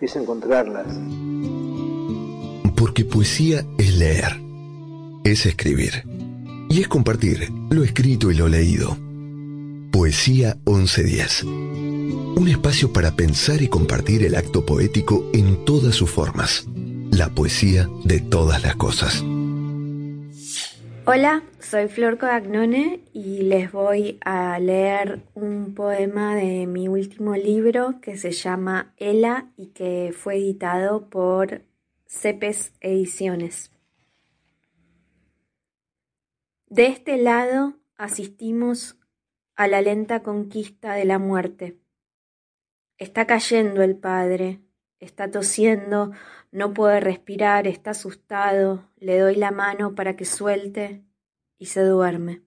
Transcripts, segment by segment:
es encontrarlas. Porque poesía es leer, es escribir y es compartir lo escrito y lo leído. Poesía 1110. Un espacio para pensar y compartir el acto poético en todas sus formas. La poesía de todas las cosas. Hola, soy Flor Codagnone y les voy a leer un poema de mi último libro que se llama Ela y que fue editado por Cepes Ediciones. De este lado asistimos a la lenta conquista de la muerte. Está cayendo el padre, está tosiendo, no puede respirar, está asustado, le doy la mano para que suelte y se duerme.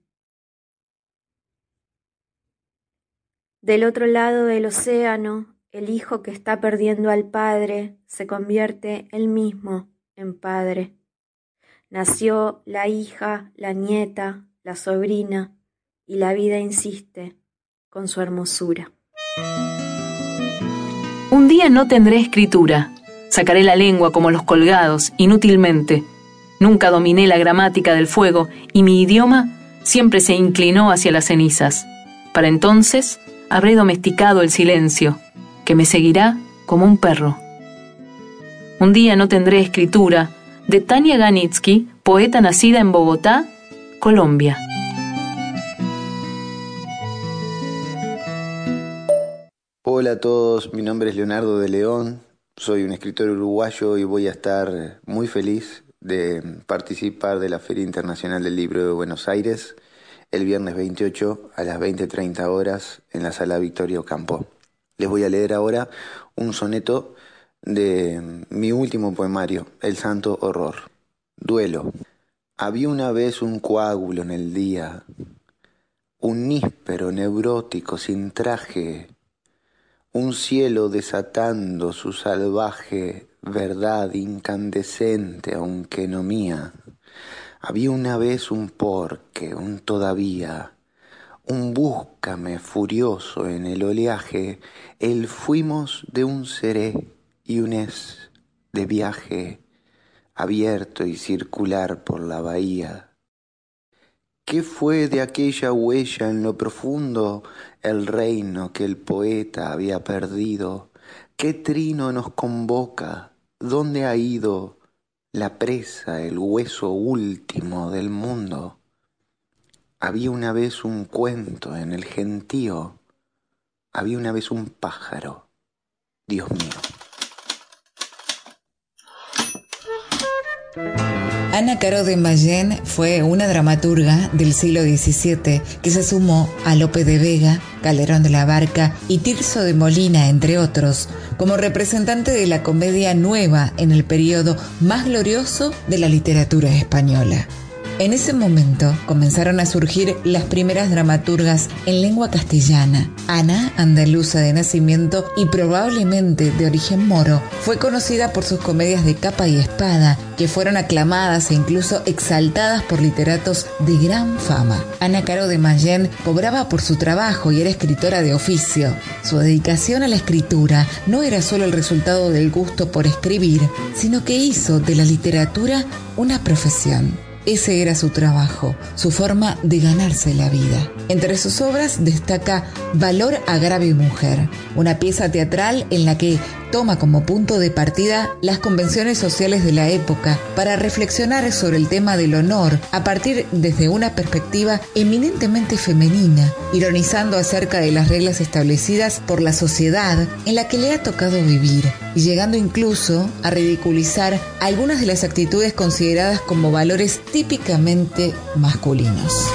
Del otro lado del océano, el hijo que está perdiendo al padre se convierte él mismo en padre. Nació la hija, la nieta, la sobrina, y la vida insiste con su hermosura. Un día no tendré escritura, Sacaré la lengua como los colgados, inútilmente. Nunca dominé la gramática del fuego y mi idioma siempre se inclinó hacia las cenizas. Para entonces habré domesticado el silencio, que me seguirá como un perro. Un día no tendré escritura de Tania Ganitsky, poeta nacida en Bogotá, Colombia. Hola a todos, mi nombre es Leonardo de León, soy un escritor uruguayo y voy a estar muy feliz de participar de la Feria Internacional del Libro de Buenos Aires el viernes 28 a las 20.30 horas en la sala Victorio Campo. Les voy a leer ahora un soneto de mi último poemario, El Santo Horror. Duelo. Había una vez un coágulo en el día, un níspero neurótico sin traje, un cielo desatando su salvaje verdad incandescente aunque no mía. Había una vez un porque, un todavía, un búscame furioso en el oleaje, el fuimos de un seré y un es de viaje abierto y circular por la bahía. ¿Qué fue de aquella huella en lo profundo el reino que el poeta había perdido? ¿Qué trino nos convoca? ¿Dónde ha ido la presa, el hueso último del mundo? Había una vez un cuento en el gentío, había una vez un pájaro, Dios mío. Ana Caro de Mayén fue una dramaturga del siglo XVII que se sumó a Lope de Vega, Calderón de la Barca y Tirso de Molina, entre otros, como representante de la comedia nueva en el periodo más glorioso de la literatura española. En ese momento comenzaron a surgir las primeras dramaturgas en lengua castellana. Ana, andaluza de nacimiento y probablemente de origen moro, fue conocida por sus comedias de capa y espada, que fueron aclamadas e incluso exaltadas por literatos de gran fama. Ana Caro de Mayén cobraba por su trabajo y era escritora de oficio. Su dedicación a la escritura no era solo el resultado del gusto por escribir, sino que hizo de la literatura una profesión. Ese era su trabajo, su forma de ganarse la vida. Entre sus obras destaca Valor, Agravio y Mujer, una pieza teatral en la que toma como punto de partida las convenciones sociales de la época para reflexionar sobre el tema del honor a partir desde una perspectiva eminentemente femenina, ironizando acerca de las reglas establecidas por la sociedad en la que le ha tocado vivir y llegando incluso a ridiculizar algunas de las actitudes consideradas como valores típicamente masculinos.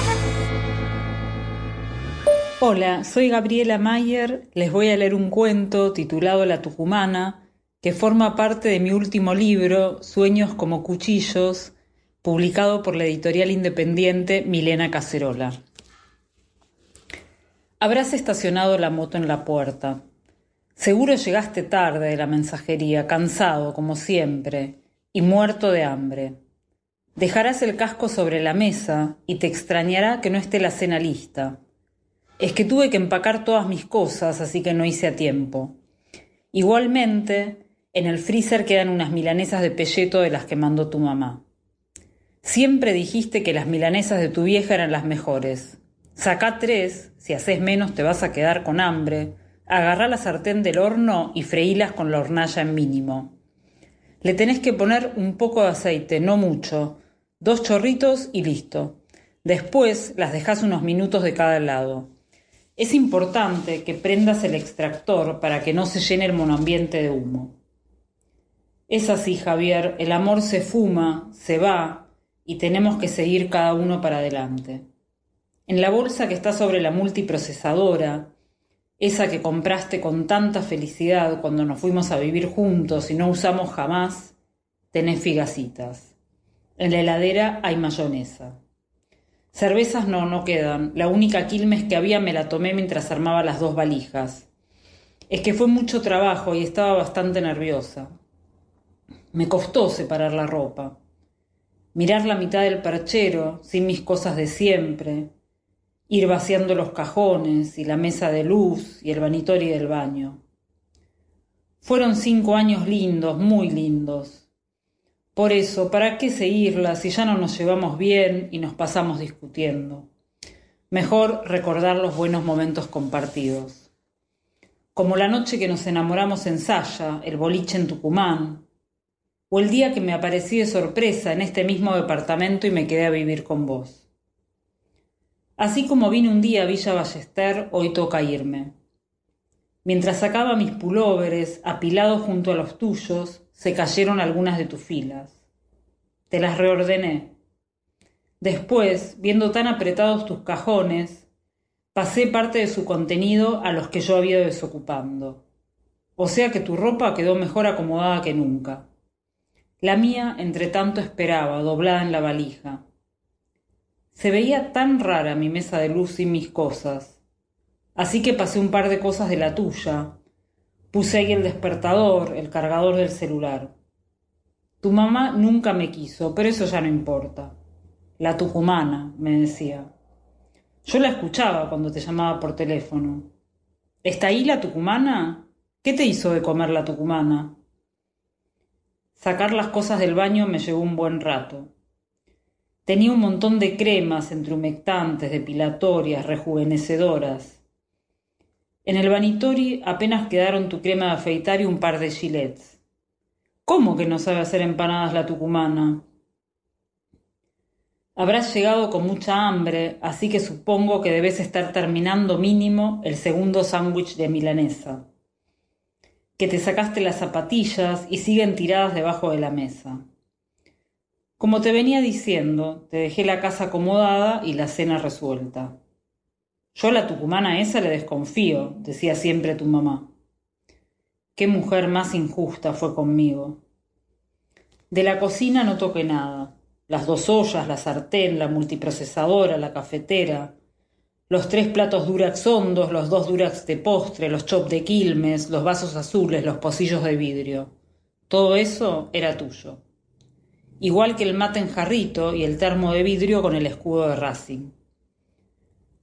Hola, soy Gabriela Mayer. Les voy a leer un cuento titulado La Tucumana, que forma parte de mi último libro, Sueños como Cuchillos, publicado por la editorial independiente Milena Cacerola. Habrás estacionado la moto en la puerta. Seguro llegaste tarde de la mensajería, cansado como siempre, y muerto de hambre. Dejarás el casco sobre la mesa y te extrañará que no esté la cena lista. Es que tuve que empacar todas mis cosas, así que no hice a tiempo. Igualmente, en el freezer quedan unas milanesas de pelleto de las que mandó tu mamá. Siempre dijiste que las milanesas de tu vieja eran las mejores. Sacá tres, si haces menos te vas a quedar con hambre. Agarrá la sartén del horno y freílas con la hornalla en mínimo. Le tenés que poner un poco de aceite, no mucho, dos chorritos y listo. Después las dejás unos minutos de cada lado. Es importante que prendas el extractor para que no se llene el monoambiente de humo. Es así, Javier, el amor se fuma, se va y tenemos que seguir cada uno para adelante. En la bolsa que está sobre la multiprocesadora, esa que compraste con tanta felicidad cuando nos fuimos a vivir juntos y no usamos jamás, tenés figacitas. En la heladera hay mayonesa. Cervezas no, no quedan. La única quilmes que había me la tomé mientras armaba las dos valijas. Es que fue mucho trabajo y estaba bastante nerviosa. Me costó separar la ropa. Mirar la mitad del perchero, sin mis cosas de siempre. Ir vaciando los cajones y la mesa de luz y el vanitorio del baño. Fueron cinco años lindos, muy lindos por eso, ¿para qué seguirla si ya no nos llevamos bien y nos pasamos discutiendo? Mejor recordar los buenos momentos compartidos. Como la noche que nos enamoramos en Saya, el boliche en Tucumán, o el día que me aparecí de sorpresa en este mismo departamento y me quedé a vivir con vos. Así como vine un día a Villa Ballester, hoy toca irme. Mientras sacaba mis pulóveres apilados junto a los tuyos, se cayeron algunas de tus filas. Te las reordené. Después, viendo tan apretados tus cajones, pasé parte de su contenido a los que yo había desocupando. O sea que tu ropa quedó mejor acomodada que nunca. La mía, entre tanto, esperaba, doblada en la valija. Se veía tan rara mi mesa de luz y mis cosas. Así que pasé un par de cosas de la tuya. Puse ahí el despertador, el cargador del celular. Tu mamá nunca me quiso, pero eso ya no importa. La tucumana, me decía. Yo la escuchaba cuando te llamaba por teléfono. ¿Está ahí la tucumana? ¿Qué te hizo de comer la tucumana? Sacar las cosas del baño me llevó un buen rato. Tenía un montón de cremas entre depilatorias, rejuvenecedoras. En el vanitori apenas quedaron tu crema de afeitar y un par de gilets. ¿Cómo que no sabe hacer empanadas la tucumana? Habrás llegado con mucha hambre, así que supongo que debes estar terminando mínimo el segundo sándwich de milanesa. Que te sacaste las zapatillas y siguen tiradas debajo de la mesa. Como te venía diciendo, te dejé la casa acomodada y la cena resuelta. Yo a la tucumana esa le desconfío, decía siempre tu mamá. Qué mujer más injusta fue conmigo. De la cocina no toqué nada las dos ollas, la sartén, la multiprocesadora, la cafetera, los tres platos durax hondos, los dos durax de postre, los chop de quilmes, los vasos azules, los pocillos de vidrio. Todo eso era tuyo. Igual que el mate en jarrito y el termo de vidrio con el escudo de Racing.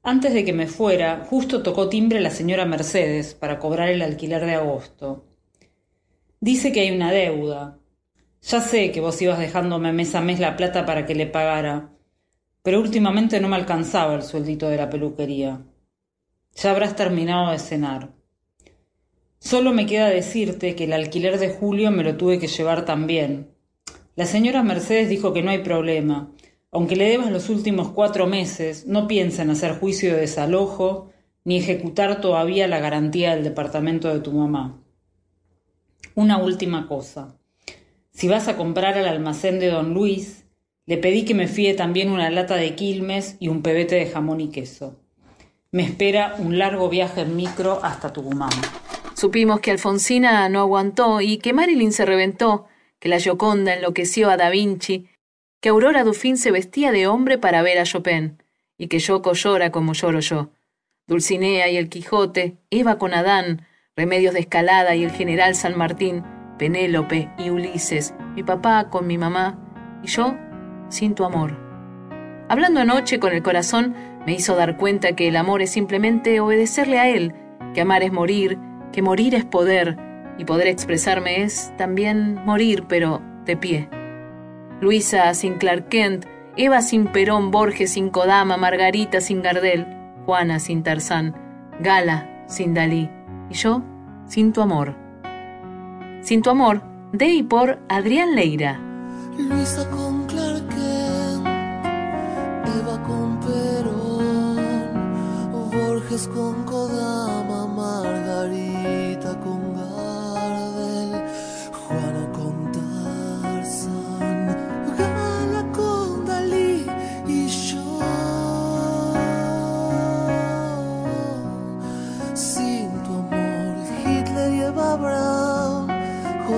Antes de que me fuera, justo tocó timbre la señora Mercedes para cobrar el alquiler de agosto. Dice que hay una deuda, ya sé que vos ibas dejándome mes a mes la plata para que le pagara, pero últimamente no me alcanzaba el sueldito de la peluquería. Ya habrás terminado de cenar. Solo me queda decirte que el alquiler de julio me lo tuve que llevar también. La señora Mercedes dijo que no hay problema. Aunque le debas los últimos cuatro meses, no piensa en hacer juicio de desalojo ni ejecutar todavía la garantía del departamento de tu mamá. Una última cosa. Si vas a comprar al almacén de don Luis, le pedí que me fíe también una lata de quilmes y un pebete de jamón y queso. Me espera un largo viaje en micro hasta Tucumán. Supimos que Alfonsina no aguantó y que Marilyn se reventó, que la Gioconda enloqueció a Da Vinci, que Aurora Dufín se vestía de hombre para ver a Chopin, y que Yoko llora como lloro yo. Dulcinea y el Quijote, Eva con Adán, Remedios de Escalada y el general San Martín, Penélope y Ulises, mi papá con mi mamá y yo sin tu amor. Hablando anoche con el corazón, me hizo dar cuenta que el amor es simplemente obedecerle a él, que amar es morir, que morir es poder, y poder expresarme es también morir, pero de pie. Luisa sin Clark Kent, Eva sin Perón, Borges sin Kodama, Margarita sin Gardel, Juana sin Tarzán, Gala sin Dalí, y yo sin tu amor. Sin tu amor, de y por Adrián Leira. Luisa con Clark Eva con Perón, Borges con Kodama,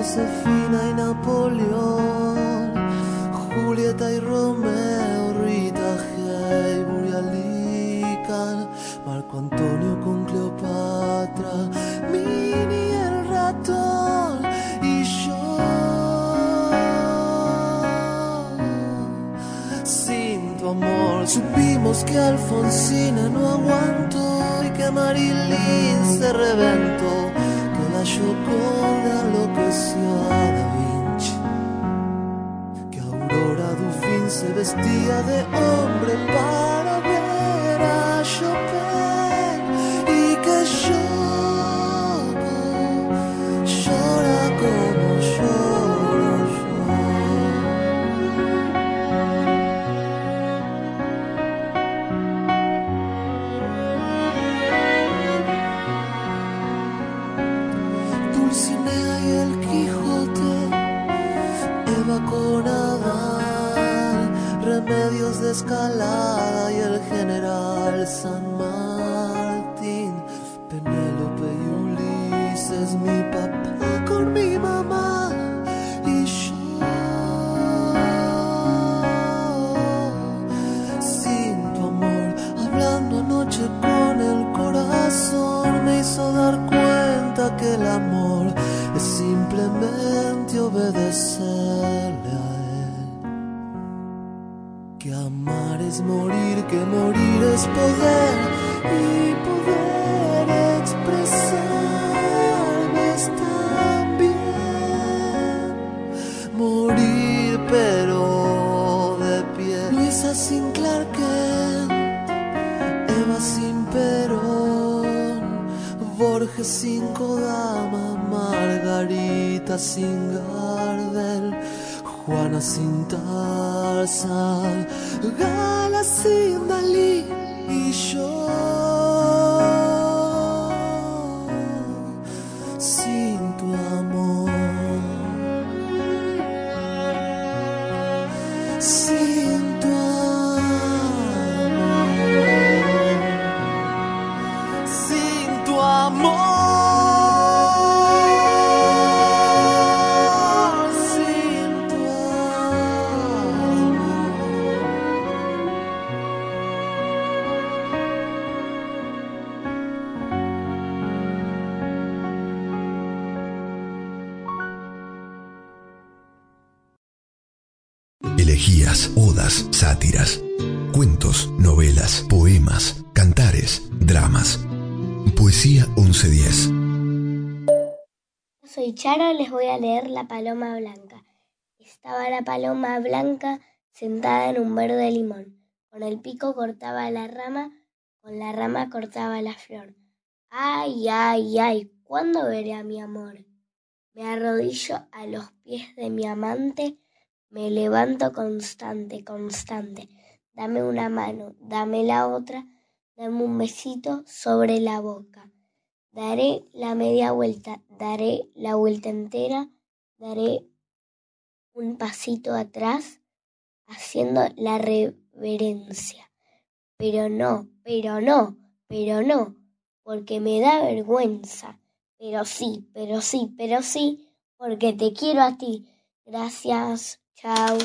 Josefina y Napoleón, Julieta y Romeo, Rita Hayworth y Marco Antonio con Cleopatra, Mini el ratón y yo. Sin tu amor supimos que Alfonsina no aguantó y que Marilyn se reventó Gioconda enloqueció a Da Vinci, que Aurora Dufin se vestía de hombre para ver a Chopin. Y que yo medios de escalada y el general San Martín, Penélope y Ulises, mi papá con mi mamá y yo. sinto amor, hablando anoche con el corazón, me hizo dar cuenta que el amor es simplemente obedecerle a él. Que amar es morir, que morir es poder y poder expresarme está bien. Morir pero de pie. Luisa sin Clark Kent, Eva sin Perón, Borges sin Kodama, Margarita sin Gardel. Juana sin Tarzan, Gala sin Dalí y yo Les voy a leer La Paloma Blanca. Estaba la paloma blanca sentada en un verde limón. Con el pico cortaba la rama, con la rama cortaba la flor. Ay, ay, ay, ¿cuándo veré a mi amor? Me arrodillo a los pies de mi amante, me levanto constante, constante. Dame una mano, dame la otra, dame un besito sobre la boca. Daré la media vuelta, daré la vuelta entera, daré un pasito atrás, haciendo la reverencia. Pero no, pero no, pero no, porque me da vergüenza. Pero sí, pero sí, pero sí, porque te quiero a ti. Gracias, chao.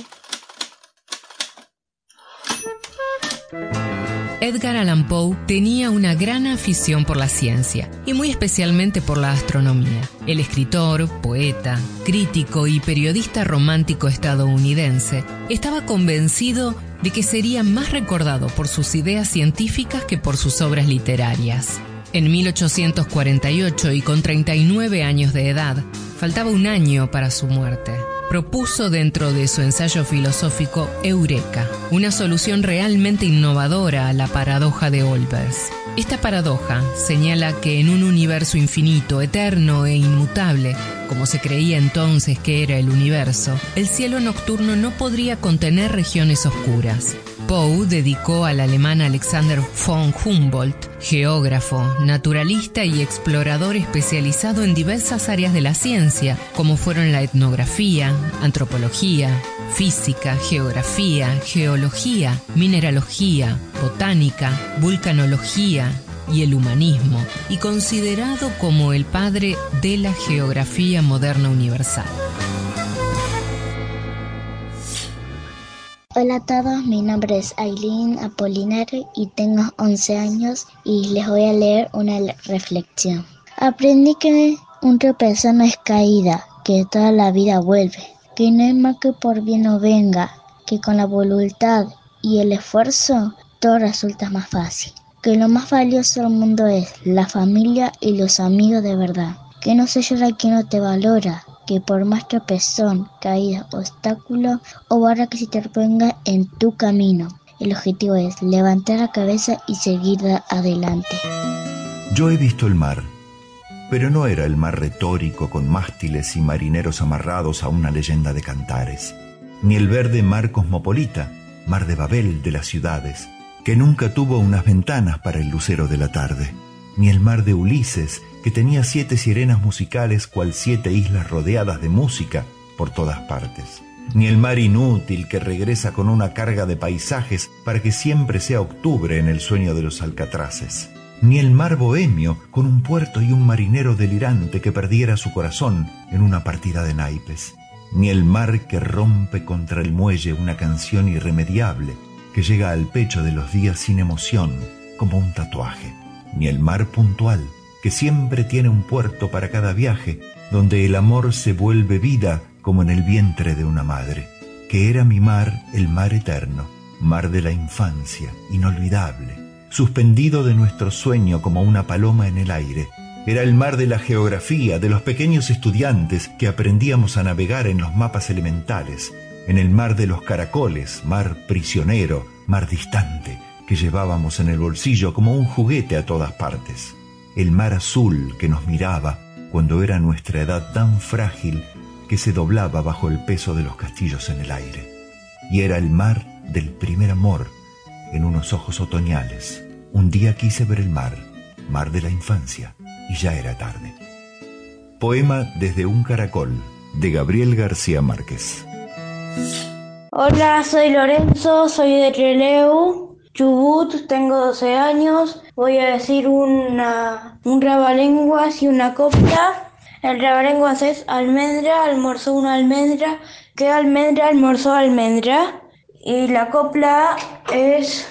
Edgar Allan Poe tenía una gran afición por la ciencia y muy especialmente por la astronomía. El escritor, poeta, crítico y periodista romántico estadounidense estaba convencido de que sería más recordado por sus ideas científicas que por sus obras literarias. En 1848 y con 39 años de edad, faltaba un año para su muerte propuso dentro de su ensayo filosófico Eureka, una solución realmente innovadora a la paradoja de Olbers. Esta paradoja señala que en un universo infinito, eterno e inmutable, como se creía entonces que era el universo, el cielo nocturno no podría contener regiones oscuras. Poe dedicó al alemán Alexander von Humboldt, geógrafo, naturalista y explorador especializado en diversas áreas de la ciencia, como fueron la etnografía, antropología, física, geografía, geología, mineralogía, botánica, vulcanología y el humanismo, y considerado como el padre de la geografía moderna universal. Hola a todos, mi nombre es Aileen Apolinario y tengo 11 años y les voy a leer una reflexión. Aprendí que un tropezón no es caída, que toda la vida vuelve, que no hay mal que por bien no venga, que con la voluntad y el esfuerzo todo resulta más fácil, que lo más valioso del mundo es la familia y los amigos de verdad, que no se llora quien no te valora, que por más tropezón, caída, obstáculo o barra que se te ponga en tu camino, el objetivo es levantar la cabeza y seguir adelante. Yo he visto el mar, pero no era el mar retórico con mástiles y marineros amarrados a una leyenda de cantares, ni el verde mar cosmopolita, mar de Babel de las ciudades, que nunca tuvo unas ventanas para el lucero de la tarde, ni el mar de Ulises, que tenía siete sirenas musicales cual siete islas rodeadas de música por todas partes, ni el mar inútil que regresa con una carga de paisajes para que siempre sea octubre en el sueño de los alcatraces, ni el mar bohemio con un puerto y un marinero delirante que perdiera su corazón en una partida de naipes, ni el mar que rompe contra el muelle una canción irremediable que llega al pecho de los días sin emoción como un tatuaje, ni el mar puntual que siempre tiene un puerto para cada viaje, donde el amor se vuelve vida como en el vientre de una madre, que era mi mar el mar eterno, mar de la infancia, inolvidable, suspendido de nuestro sueño como una paloma en el aire. Era el mar de la geografía, de los pequeños estudiantes que aprendíamos a navegar en los mapas elementales, en el mar de los caracoles, mar prisionero, mar distante, que llevábamos en el bolsillo como un juguete a todas partes. El mar azul que nos miraba cuando era nuestra edad tan frágil que se doblaba bajo el peso de los castillos en el aire. Y era el mar del primer amor en unos ojos otoñales. Un día quise ver el mar, mar de la infancia, y ya era tarde. Poema desde un caracol, de Gabriel García Márquez. Hola, soy Lorenzo, soy de Treleu, Chubut, tengo 12 años. Voy a decir una, un rabalenguas y una copla. El rabalenguas es almendra, almorzó una almendra, que almendra, almorzó almendra. Y la copla es,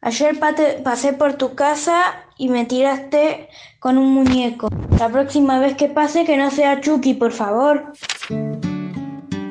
ayer pasé por tu casa y me tiraste con un muñeco. La próxima vez que pase que no sea Chucky, por favor.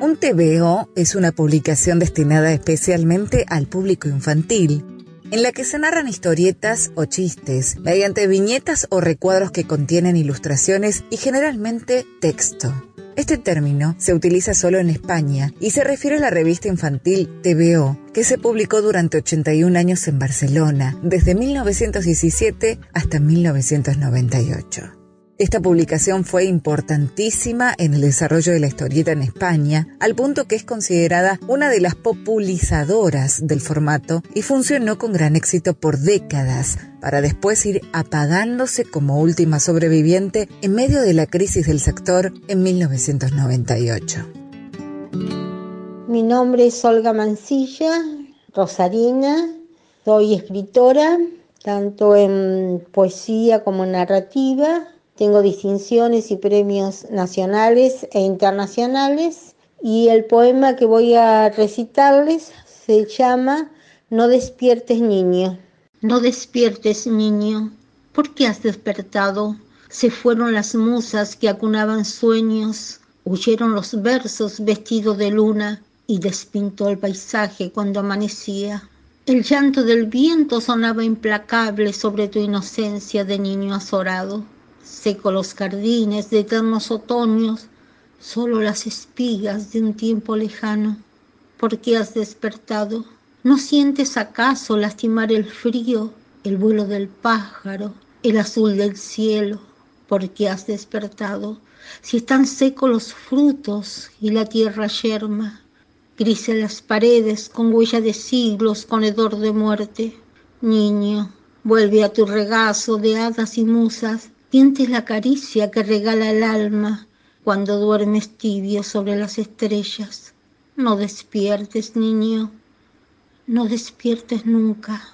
Un TVO es una publicación destinada especialmente al público infantil, en la que se narran historietas o chistes mediante viñetas o recuadros que contienen ilustraciones y generalmente texto. Este término se utiliza solo en España y se refiere a la revista infantil TVO, que se publicó durante 81 años en Barcelona, desde 1917 hasta 1998. Esta publicación fue importantísima en el desarrollo de la historieta en España, al punto que es considerada una de las populizadoras del formato y funcionó con gran éxito por décadas, para después ir apagándose como última sobreviviente en medio de la crisis del sector en 1998. Mi nombre es Olga Mancilla, Rosarina, soy escritora, tanto en poesía como narrativa tengo distinciones y premios nacionales e internacionales y el poema que voy a recitarles se llama No despiertes niño. No despiertes niño. ¿Por qué has despertado? Se fueron las musas que acunaban sueños, huyeron los versos vestidos de luna y despintó el paisaje cuando amanecía. El llanto del viento sonaba implacable sobre tu inocencia de niño azorado seco los jardines de eternos otoños, solo las espigas de un tiempo lejano. ¿Por qué has despertado? ¿No sientes acaso lastimar el frío, el vuelo del pájaro, el azul del cielo? ¿Por qué has despertado? Si están secos los frutos y la tierra yerma, grises las paredes con huella de siglos, con hedor de muerte. Niño, vuelve a tu regazo de hadas y musas, Sientes la caricia que regala el alma cuando duermes tibio sobre las estrellas. No despiertes, niño. No despiertes nunca.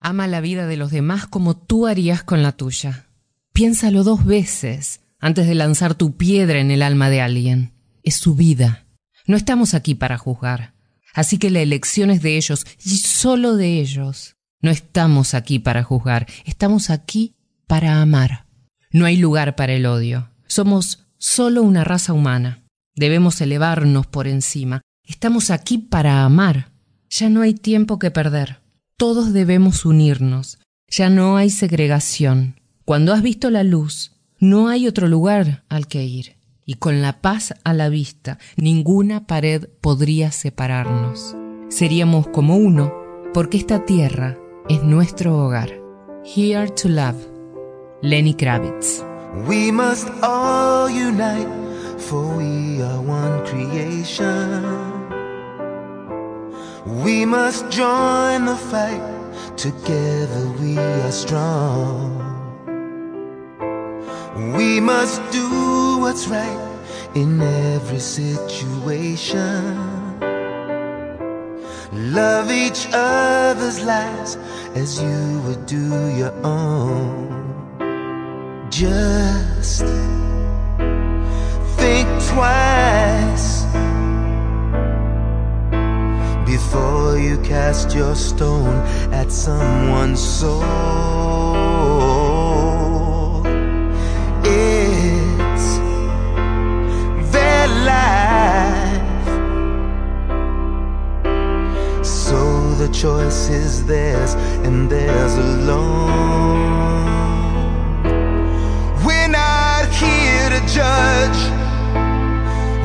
Ama la vida de los demás como tú harías con la tuya. Piénsalo dos veces antes de lanzar tu piedra en el alma de alguien. Es su vida. No estamos aquí para juzgar. Así que la elección es de ellos y solo de ellos. No estamos aquí para juzgar. Estamos aquí para amar. No hay lugar para el odio. Somos solo una raza humana. Debemos elevarnos por encima. Estamos aquí para amar. Ya no hay tiempo que perder. Todos debemos unirnos. Ya no hay segregación. Cuando has visto la luz, no hay otro lugar al que ir. Y con la paz a la vista, ninguna pared podría separarnos. Seríamos como uno, porque esta tierra es nuestro hogar. Here to love. Lenny Kravitz. We must all unite, for we are one creation. We must join the fight, together we are strong. We must do what's right in every situation. Love each other's lives as you would do your own just think twice before you cast your stone at someone's soul. It's their life, so the choice is theirs and theirs alone here to judge,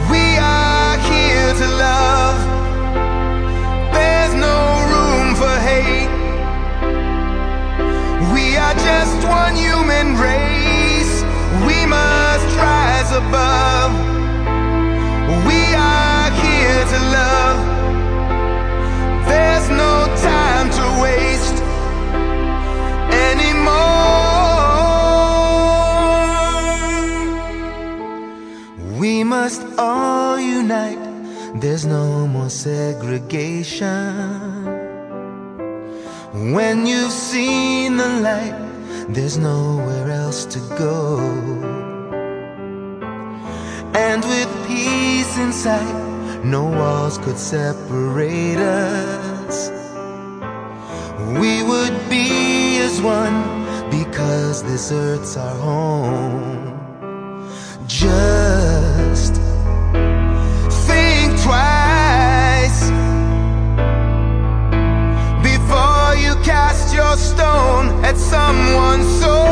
we are here to love. There's no room for hate. We are just one human race. We must rise above. We are must all unite. There's no more segregation. When you've seen the light, there's nowhere else to go. And with peace in sight, no walls could separate us. We would be as one because this earth's our home. Just think twice before you cast your stone at someone's soul.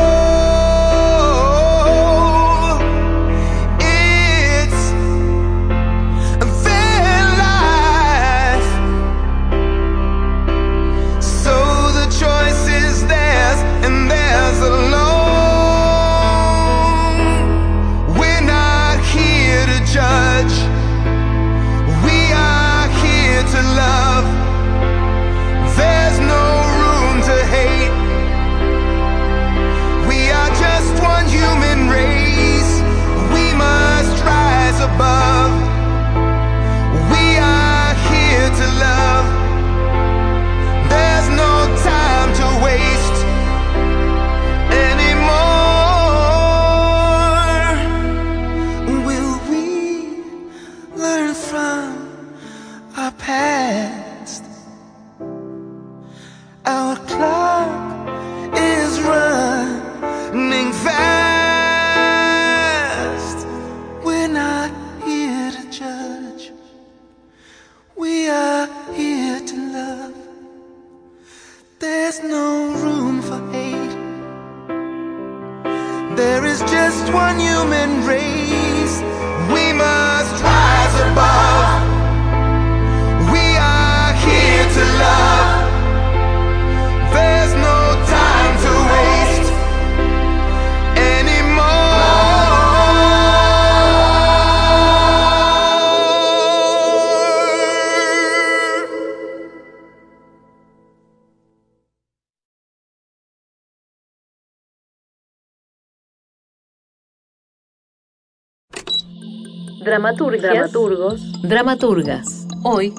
Dramaturgias, dramaturgos, dramaturgas. Hoy,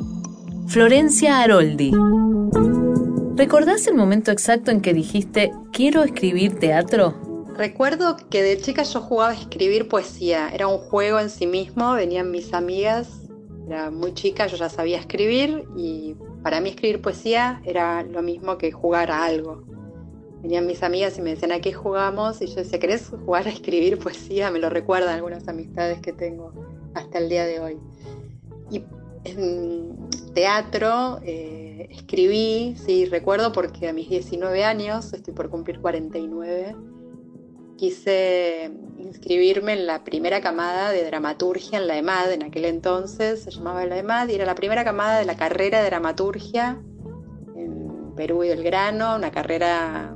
Florencia Aroldi. ¿Recordás el momento exacto en que dijiste quiero escribir teatro? Recuerdo que de chica yo jugaba a escribir poesía. Era un juego en sí mismo, venían mis amigas, era muy chica, yo ya sabía escribir y para mí escribir poesía era lo mismo que jugar a algo. Venían mis amigas y me decían, ¿a qué jugamos? Y yo decía, ¿querés jugar a escribir poesía? Me lo recuerdan algunas amistades que tengo hasta el día de hoy. Y en teatro eh, escribí, sí, recuerdo porque a mis 19 años, estoy por cumplir 49, quise inscribirme en la primera camada de dramaturgia en la EMAD, en aquel entonces se llamaba la EMAD, y era la primera camada de la carrera de dramaturgia en Perú y Belgrano, una carrera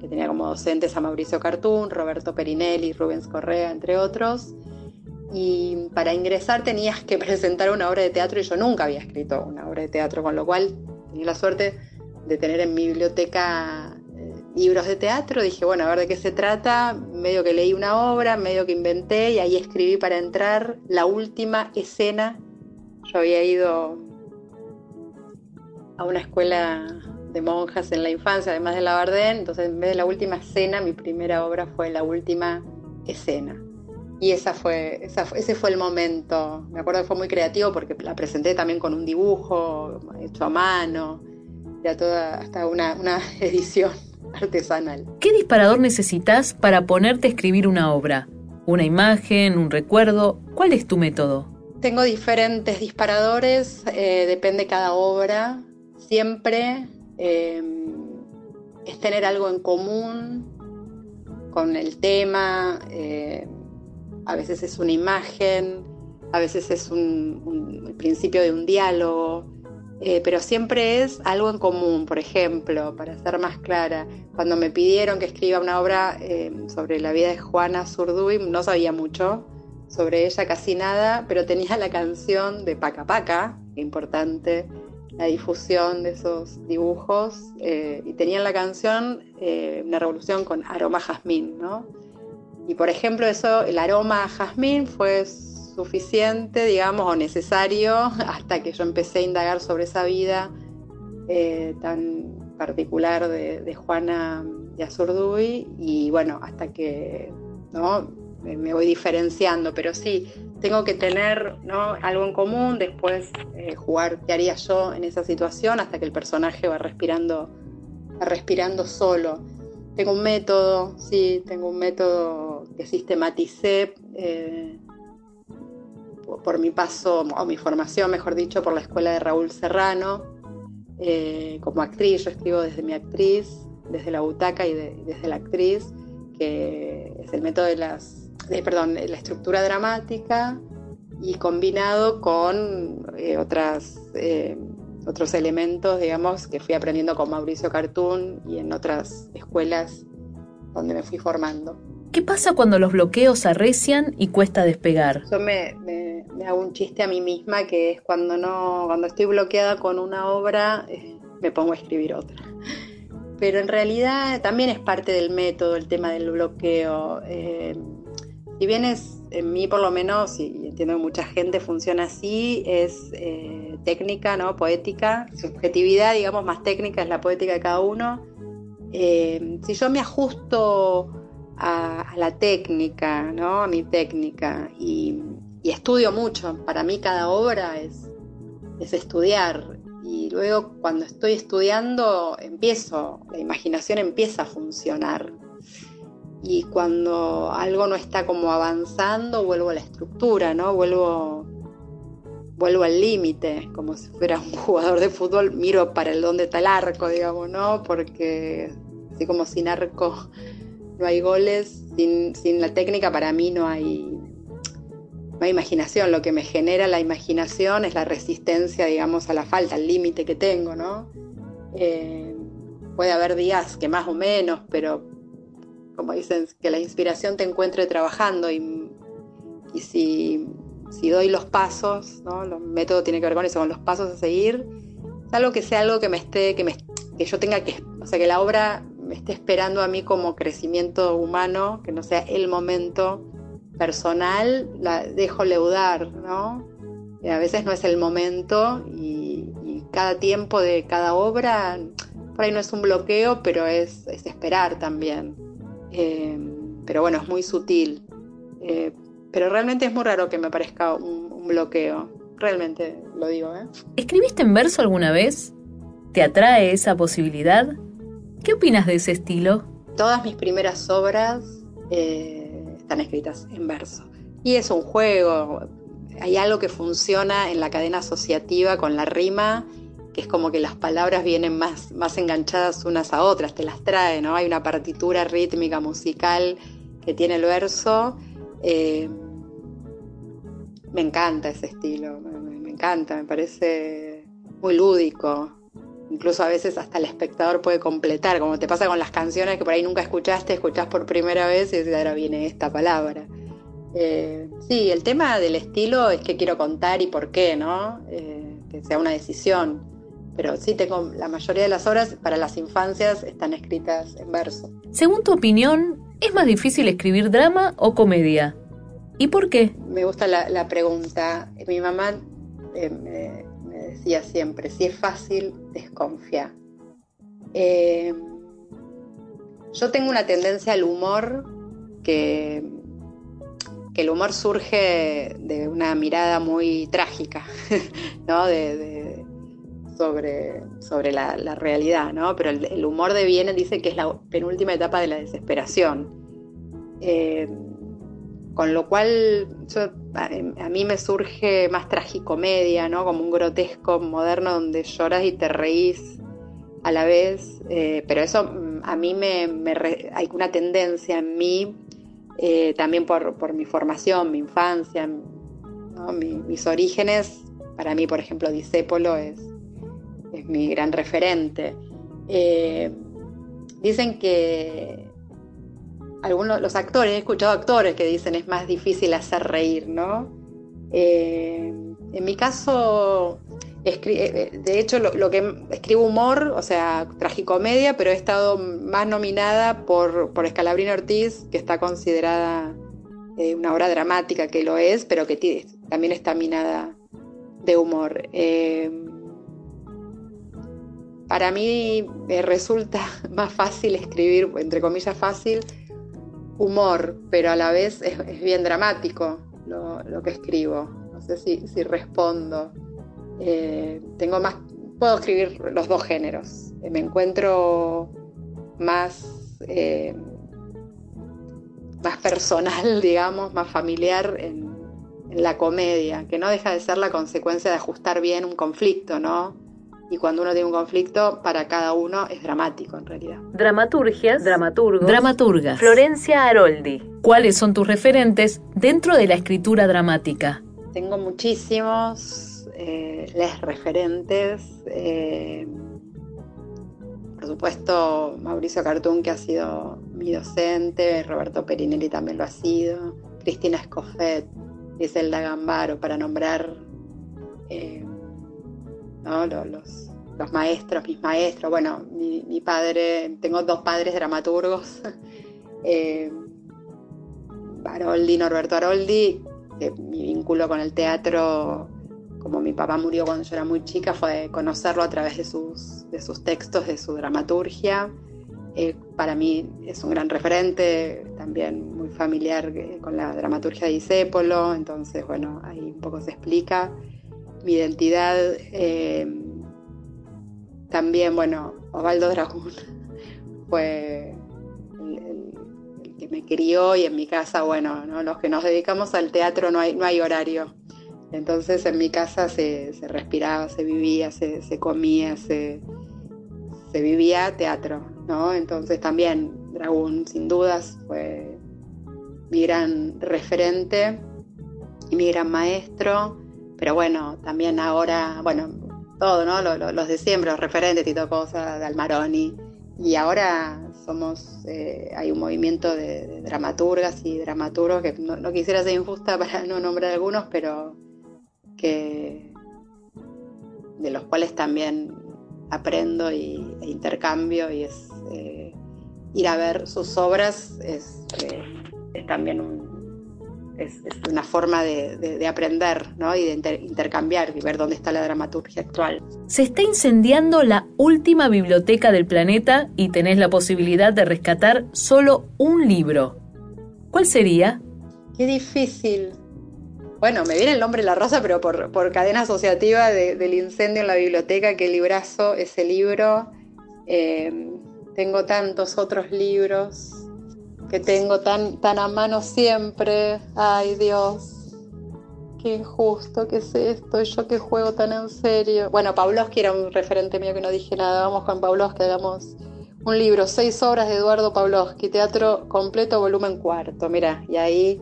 que tenía como docentes a Mauricio Cartún, Roberto Perinelli, Rubens Correa, entre otros. Y para ingresar tenías que presentar una obra de teatro y yo nunca había escrito una obra de teatro, con lo cual tenía la suerte de tener en mi biblioteca eh, libros de teatro. Dije, bueno, a ver de qué se trata. Medio que leí una obra, medio que inventé y ahí escribí para entrar la última escena. Yo había ido a una escuela de monjas en la infancia, además de la Bardén, entonces en vez de la última escena, mi primera obra fue la última escena. Y esa fue, esa fue- ese fue el momento. Me acuerdo que fue muy creativo porque la presenté también con un dibujo hecho a mano, ya toda, hasta una, una edición artesanal. ¿Qué disparador necesitas para ponerte a escribir una obra? ¿Una imagen, un recuerdo? ¿Cuál es tu método? Tengo diferentes disparadores, eh, depende cada obra. siempre eh, es tener algo en común con el tema, eh, a veces es una imagen, a veces es un, el principio de un diálogo, eh, pero siempre es algo en común. Por ejemplo, para ser más clara, cuando me pidieron que escriba una obra eh, sobre la vida de Juana Zurduy, no sabía mucho sobre ella, casi nada, pero tenía la canción de Paca Paca, importante la difusión de esos dibujos, eh, y tenía en la canción una revolución con aroma jazmín, ¿no? Y por ejemplo, eso, el aroma jazmín fue suficiente, digamos, o necesario hasta que yo empecé a indagar sobre esa vida eh, tan particular de, Juana de Azurduy y bueno, hasta que ¿no? me, voy diferenciando, pero sí, tengo que tener ¿no? algo en común, después eh, jugar qué haría yo en esa situación hasta que el personaje va respirando, va respirando solo. Tengo un método, sí, tengo un método que sistematicé. Eh, por mi paso, o mi formación, mejor dicho, por la escuela de Raúl Serrano, eh, como actriz. Yo escribo desde mi actriz, desde la butaca y desde la actriz, que es el método de las, perdón, la estructura dramática y combinado con eh, otras, eh, otros elementos, digamos, que fui aprendiendo con Mauricio Cartoon y en otras escuelas donde me fui formando. ¿Qué pasa cuando los bloqueos arrecian y cuesta despegar? Yo me, hago un chiste a mí misma que es cuando no, cuando estoy bloqueada con una obra, eh, me pongo a escribir otra. Pero en realidad también es parte del método el tema del bloqueo. Eh, si bien es, en mí por lo menos, y entiendo que mucha gente funciona así, es eh, técnica, ¿no? Poética, subjetividad, digamos, más técnica es la poética de cada uno. si yo me ajusto a, la técnica, ¿no? a mi técnica, y, estudio mucho. Para mí cada obra es, es estudiar. Y luego cuando estoy estudiando empiezo, la imaginación empieza a funcionar. Y cuando algo no está como avanzando, vuelvo a la estructura, ¿no? Vuelvo, vuelvo al límite, como si fuera un jugador de fútbol, miro para el dónde está el arco, digamos, ¿no? Porque así como sin arco no hay goles, sin, la técnica para mí no hay, no hay imaginación, lo que me genera la imaginación es la resistencia, digamos, a la falta, al límite que tengo, ¿no? Eh, puede haber días que más o menos, pero como dicen, que la inspiración te encuentre trabajando y, si, doy los pasos, ¿no? Los métodos tiene que ver con eso, con los pasos a seguir, es algo que sea algo que me esté, que, me, que yo tenga que, o sea, que la obra esté esperando a mí como crecimiento humano, que no sea el momento personal, la dejo leudar, ¿no? a veces no es el momento y, cada tiempo de cada obra, por ahí no es un bloqueo, pero es, esperar también. Eh, pero bueno, es muy sutil. Eh, pero realmente es muy raro que me parezca un, un bloqueo. Realmente lo digo. ¿eh? ¿Escribiste en verso alguna vez? ¿Te atrae esa posibilidad? ¿Qué opinas de ese estilo? Todas mis primeras obras eh, están escritas en verso. Y es un juego. Hay algo que funciona en la cadena asociativa con la rima, que es como que las palabras vienen más, más enganchadas unas a otras, te las trae, ¿no? Hay una partitura rítmica, musical que tiene el verso. Eh, me encanta ese estilo, me encanta, me parece muy lúdico incluso a veces hasta el espectador puede completar, como te pasa con las canciones que por ahí nunca escuchaste, escuchás por primera vez y ahora viene esta palabra. Eh, sí, el tema del estilo es que quiero contar y por qué, ¿no? Eh, que sea una decisión. Pero sí tengo la mayoría de las obras para las infancias están escritas en verso. Según tu opinión, ¿es más difícil escribir drama o comedia? ¿Y por qué? Me gusta la, pregunta. Mi mamá eh, me, decía siempre, si es fácil, desconfía. Eh, yo tengo una tendencia al humor que, el humor surge de una mirada muy trágica, ¿no? De, sobre, sobre la, realidad, ¿no? Pero el, humor de Viene dice que es la penúltima etapa de la desesperación. Eh, con lo cual yo a, mí me surge más tragicomedia, ¿no? Como un grotesco moderno donde lloras y te reís a la vez, eh, pero eso mm, a mí me, hay una tendencia en mí, eh, también por, mi formación, mi infancia, mis orígenes, para mí, por ejemplo, Disépolo es, es mi gran referente. Eh, dicen que algunos los actores, he escuchado actores que dicen es más difícil hacer reír, ¿no? Eh, en mi caso, eh, eh, de hecho, lo, que escribo humor, o sea, tragicomedia, pero he estado más nominada por, por Escalabrino Ortiz, que está considerada una obra dramática, que lo es, pero que también está minada de humor. para mí me resulta más fácil escribir, entre comillas fácil, humor, pero a la vez es, bien dramático lo, que escribo. No sé si, respondo. Eh, tengo más, puedo escribir los dos géneros. me encuentro más, eh, más personal, digamos, más familiar en la comedia, que no deja de ser la consecuencia de ajustar bien un conflicto, ¿no? Y cuando uno tiene un conflicto, para cada uno es dramático en realidad. Dramaturgias, dramaturgos, dramaturgas. Florencia Aroldi. ¿Cuáles son tus referentes dentro de la escritura dramática? Tengo muchísimos eh, les referentes. Eh, por supuesto, Mauricio Cartún, que ha sido mi docente, Roberto Perinelli también lo ha sido, Cristina Escoffet, Iselda Gambaro, para nombrar eh, los, los, maestros, mis maestros. Bueno, mi, padre, tengo dos padres dramaturgos, eh, Aroldi, Norberto Aroldi, que mi vínculo con el teatro, como mi papá murió cuando yo era muy chica, fue conocerlo a través de sus, de sus textos, de su dramaturgia. Eh, para mí es un gran referente, también muy familiar eh, con la dramaturgia de Isépolo, entonces bueno, ahí un poco se explica mi identidad. Eh, también, bueno, Osvaldo Dragón fue el, que me crió y en mi casa, bueno, los que nos dedicamos al teatro no hay, no hay horario. Entonces en mi casa se, respiraba, se vivía, se, comía, se, se, vivía teatro, ¿no? Entonces también Dragón sin dudas fue mi gran referente y mi gran maestro. Pero bueno, también ahora, bueno, todo, ¿no? Los, de siempre, los referentes, Tito Cosa, de Almaroni. Y ahora somos, eh, hay un movimiento de, dramaturgas y dramaturgos que no, quisiera ser injusta para no nombrar algunos, pero que de los cuales también aprendo y, e intercambio y es eh, ir a ver sus obras es, eh, es también un, es, una forma de, aprender ¿no? y de intercambiar y ver dónde está la dramaturgia actual. Se está incendiando la última biblioteca del planeta y tenés la posibilidad de rescatar solo un libro. ¿Cuál sería? Qué difícil. Bueno, me viene el nombre La Rosa, pero por, cadena asociativa del incendio en la biblioteca, qué librazo ese libro. Eh, tengo tantos otros libros que tengo tan, tan a mano siempre. Ay Dios, qué injusto que es esto, yo que juego tan en serio. Bueno, Pavlovsky era un referente mío que no dije nada, vamos con Pavlovsky, hagamos un libro, seis obras de Eduardo Pavlovsky, teatro completo, volumen cuarto, mira, y ahí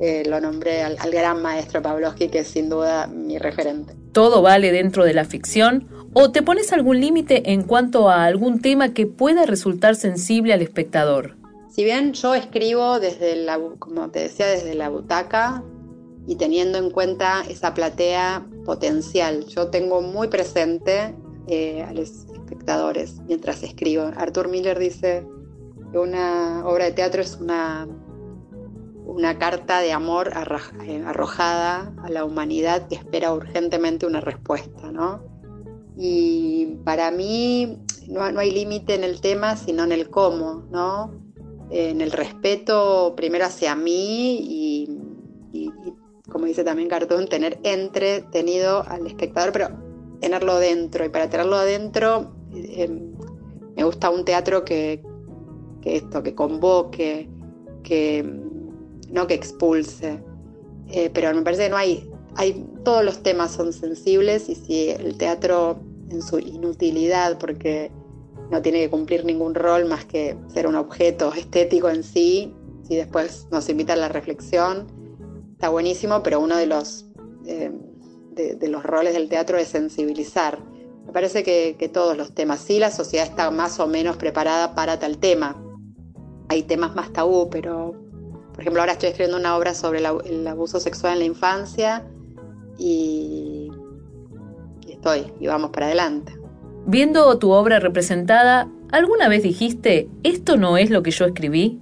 eh, lo nombré al, al gran maestro Pavlovsky, que es sin duda mi referente. ¿Todo vale dentro de la ficción? ¿O te pones algún límite en cuanto a algún tema que pueda resultar sensible al espectador? Si bien yo escribo desde la, como te decía, desde la butaca y teniendo en cuenta esa platea potencial, yo tengo muy presente eh, a los espectadores mientras escribo. Arthur Miller dice que una obra de teatro es una, una carta de amor eh, arrojada a la humanidad que espera urgentemente una respuesta, ¿no? Y para mí no, no hay límite en el tema, sino en el cómo, ¿no? En el respeto primero hacia mí y, como dice también Cartón, tener entretenido al espectador, pero tenerlo dentro. Y para tenerlo adentro, em, me gusta un teatro que, esto, que convoque, que no que expulse. eh, pero me parece que no hay, hay, todos los temas son sensibles y si el teatro en su inutilidad, porque no tiene que cumplir ningún rol más que ser un objeto estético en sí, si después nos invita a la reflexión, está buenísimo, pero uno de los, eh, de, los roles del teatro es sensibilizar. Me parece que, todos los temas, sí, la sociedad está más o menos preparada para tal tema. Hay temas más tabú, pero, por ejemplo, ahora estoy escribiendo una obra sobre el abuso sexual en la infancia y, y estoy, y vamos para adelante. Viendo tu obra representada, ¿alguna vez dijiste, esto no es lo que yo escribí?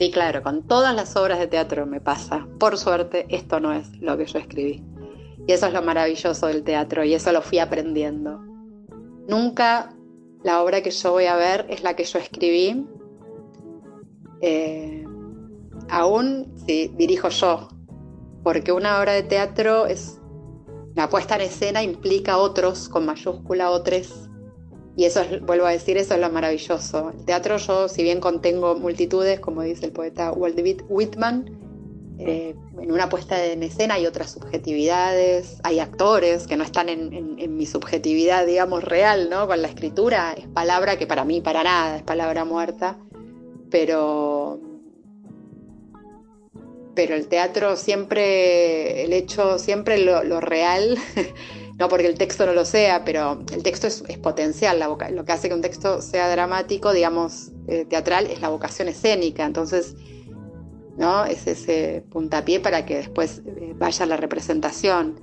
Sí, claro, con todas las obras de teatro me pasa. Por suerte, esto no es lo que yo escribí. Y eso es lo maravilloso del teatro y eso lo fui aprendiendo. Nunca la obra que yo voy a ver es la que yo escribí, eh, aún si dirijo yo, porque una obra de teatro es la puesta en escena implica otros con mayúscula otros y eso, es, vuelvo a decir, eso es lo maravilloso. El teatro yo, si bien contengo multitudes, como dice el poeta Walt Whitman, eh, en una puesta en escena hay otras subjetividades, hay actores que no están en, mi subjetividad, digamos, real, ¿no? Con la escritura es palabra que para mí para nada es palabra muerta, pero pero el teatro siempre, el hecho, siempre lo, lo real no porque el texto no lo sea, pero el texto es, potencial, la lo que hace que un texto sea dramático, digamos, eh, teatral, es la vocación escénica, entonces, ¿no? Es ese puntapié para que después eh, vaya la representación.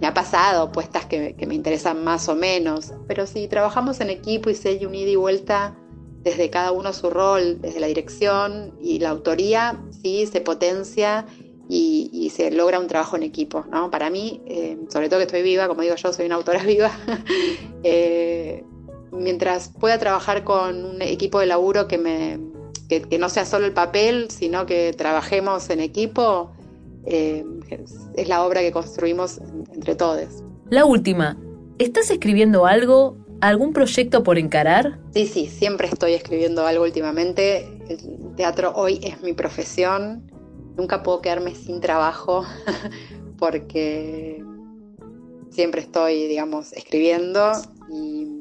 Me ha pasado puestas que, me interesan más o menos, pero si trabajamos en equipo y se hay un ida y vuelta desde cada uno su rol, desde la dirección y la autoría, sí, se potencia y, se logra un trabajo en equipo. ¿no? Para mí, eh, sobre todo que estoy viva, como digo yo, soy una autora viva, eh, mientras pueda trabajar con un equipo de laburo que, me, que, no sea solo el papel, sino que trabajemos en equipo, eh, es la obra que construimos entre todos. La última, ¿estás escribiendo algo? ¿Algún proyecto por encarar? Sí, sí, siempre estoy escribiendo algo últimamente. El teatro hoy es mi profesión nunca puedo quedarme sin trabajo porque siempre estoy, digamos, escribiendo y,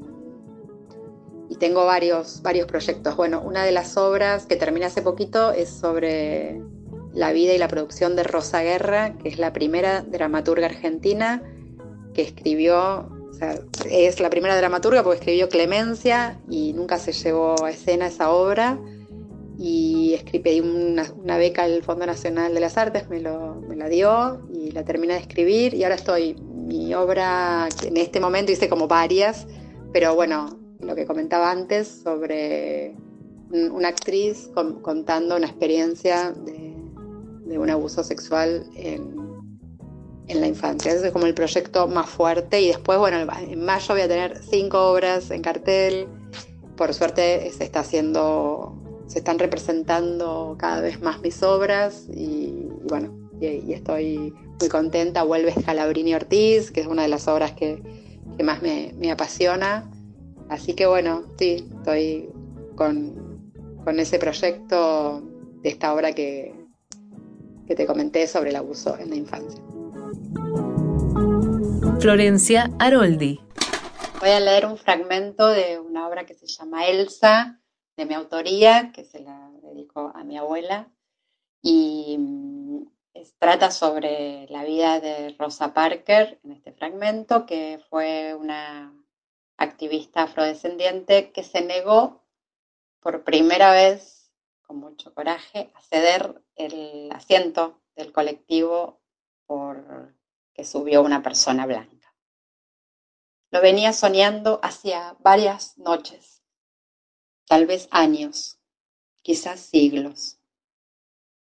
tengo varios, varios proyectos. Bueno, una de las obras que terminé hace poquito es sobre la vida y la producción de Rosa Guerra, que es la primera dramaturga argentina que escribió, o sea, es la primera dramaturga porque escribió Clemencia y nunca se llevó a escena esa obra y pedí una, beca al Fondo Nacional de las Artes, me, lo, la dio y la terminé de escribir y ahora estoy, mi obra, en este momento hice como varias, pero bueno, lo que comentaba antes sobre una actriz contando una experiencia de, de, un abuso sexual en, en la infancia. Ese es como el proyecto más fuerte y después, bueno, en mayo voy a tener cinco obras en cartel. Por suerte se está haciendo se están representando cada vez más mis obras y, bueno, y, estoy muy contenta. Vuelve Calabrini Ortiz, que es una de las obras que, más me, apasiona. Así que bueno, sí, estoy con, ese proyecto de esta obra que, que te comenté sobre el abuso en la infancia. Florencia Aroldi. Voy a leer un fragmento de una obra que se llama Elsa, de mi autoría, que se la dedico a mi abuela, y mm, trata sobre la vida de Rosa Parker en este fragmento, que fue una activista afrodescendiente que se negó por primera vez, con mucho coraje, a ceder el asiento del colectivo por que subió una persona blanca. Lo venía soñando hacía varias noches tal vez años, quizás siglos.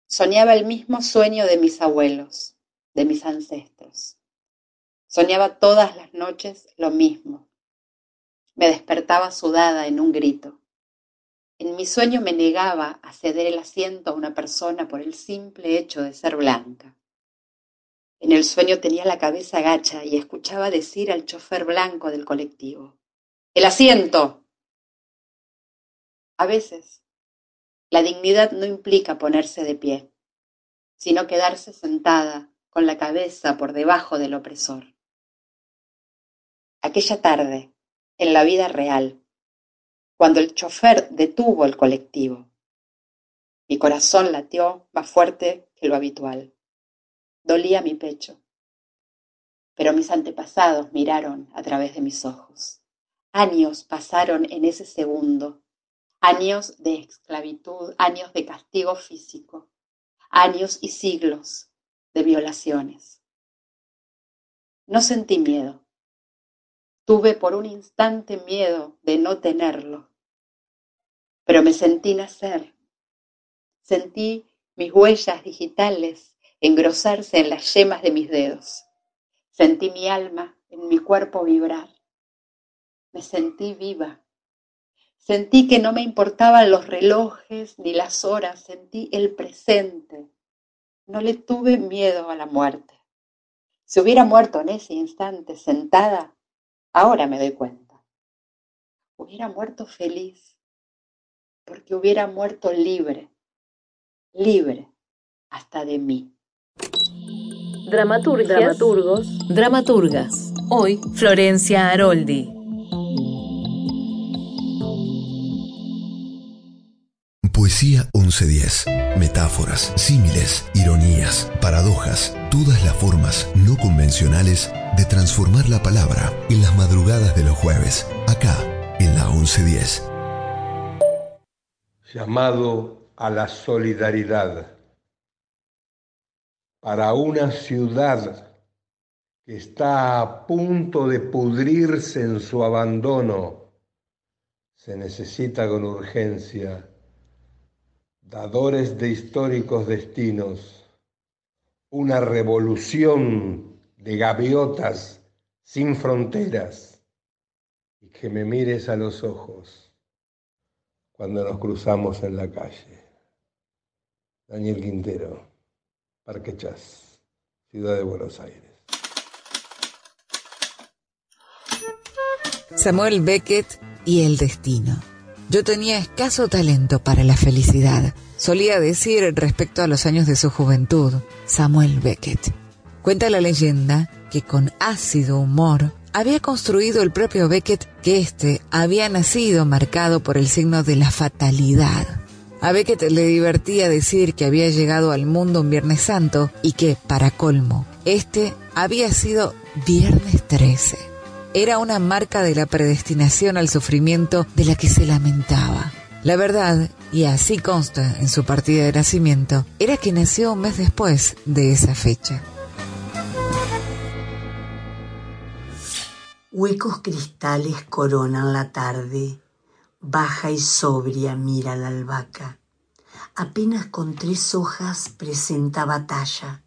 Soñaba el mismo sueño de mis abuelos, de mis ancestros. Soñaba todas las noches lo mismo. Me despertaba sudada en un grito. En mi sueño me negaba a ceder el asiento a una persona por el simple hecho de ser blanca. En el sueño tenía la cabeza gacha y escuchaba decir al chofer blanco del colectivo, El asiento. A veces, la dignidad no implica ponerse de pie, sino quedarse sentada con la cabeza por debajo del opresor. Aquella tarde, en la vida real, cuando el chofer detuvo el colectivo, mi corazón latió más fuerte que lo habitual. Dolía mi pecho. Pero mis antepasados miraron a través de mis ojos. Años pasaron en ese segundo. Años de esclavitud, años de castigo físico, años y siglos de violaciones. No sentí miedo. Tuve por un instante miedo de no tenerlo, pero me sentí nacer. Sentí mis huellas digitales engrosarse en las yemas de mis dedos. Sentí mi alma en mi cuerpo vibrar. Me sentí viva. Sentí que no me importaban los relojes ni las horas, sentí el presente. No le tuve miedo a la muerte. Si hubiera muerto en ese instante sentada, ahora me doy cuenta. Hubiera muerto feliz, porque hubiera muerto libre, libre hasta de mí. Dramaturgias, dramaturgos, dramaturgas. Hoy, Florencia Aroldi. Poesía 1110. Metáforas, símiles, ironías, paradojas, todas las formas no convencionales de transformar la palabra en las madrugadas de los jueves, acá en la 1110. Llamado a la solidaridad para una ciudad que está a punto de pudrirse en su abandono, se necesita con urgencia de históricos destinos, una revolución de gaviotas sin fronteras y que me mires a los ojos cuando nos cruzamos en la calle. Daniel Quintero. Parque Chas, Ciudad de Buenos Aires. Samuel Beckett y el destino. Yo tenía escaso talento para la felicidad, solía decir respecto a los años de su juventud, Samuel Beckett. Cuenta la leyenda que con ácido humor había construido el propio Beckett que éste había nacido marcado por el signo de la fatalidad a Beckett le divertía decir que había llegado al mundo un Viernes Santo y que, para colmo, este había sido Viernes 13. Era una marca de la predestinación al sufrimiento de la que se lamentaba. La verdad, y así consta en su partida de nacimiento, era que nació un mes después de esa fecha. Huecos cristales coronan la tarde baja y sobria mira la albahaca. Apenas con tres hojas presenta batalla.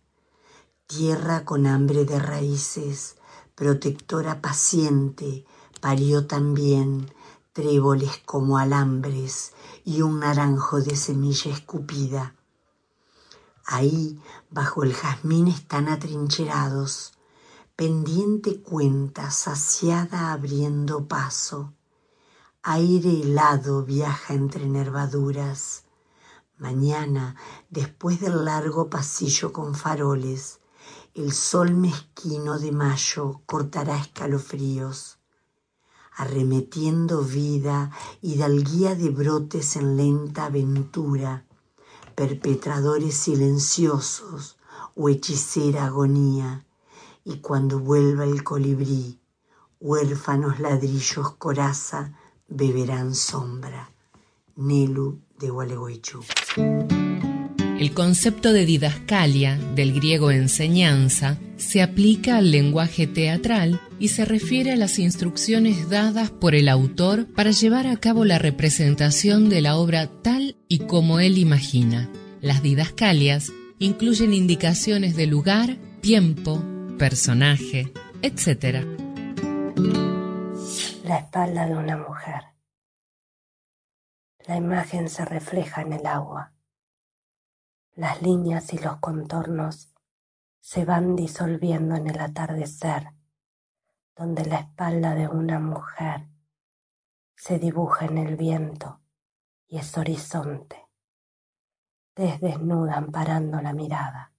Tierra con hambre de raíces, protectora paciente, parió también tréboles como alambres y un naranjo de semilla escupida. Ahí, bajo el jazmín están atrincherados, pendiente cuenta, saciada abriendo paso Aire helado viaja entre nervaduras. Mañana, después del largo pasillo con faroles, el sol mezquino de mayo cortará escalofríos, arremetiendo vida y dalguía de brotes en lenta aventura, perpetradores silenciosos o hechicera agonía, y cuando vuelva el colibrí, huérfanos ladrillos coraza, beberán sombra. Nelu de Gualeguaychú. El concepto de didascalia, del griego enseñanza, se aplica al lenguaje teatral y se refiere a las instrucciones dadas por el autor para llevar a cabo la representación de la obra tal y como él imagina. Las didascalias incluyen indicaciones de lugar, tiempo, personaje, etc la espalda de una mujer. La imagen se refleja en el agua. Las líneas y los contornos se van disolviendo en el atardecer, donde la espalda de una mujer se dibuja en el viento y es horizonte. Desdesnudan parando la mirada.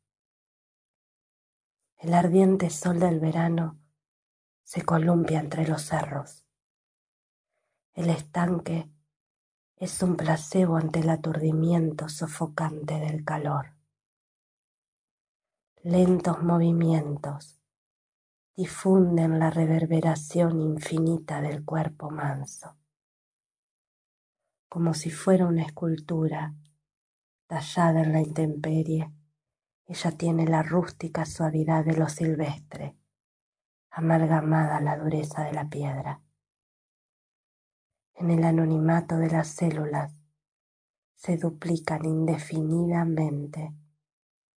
El ardiente sol del verano se columpia entre los cerros. El estanque es un placebo ante el aturdimiento sofocante del calor. Lentos movimientos difunden la reverberación infinita del cuerpo manso. Como si fuera una escultura tallada en la intemperie, ella tiene la rústica suavidad de lo silvestre, amalgamada a la dureza de la piedra. En el anonimato de las células se duplican indefinidamente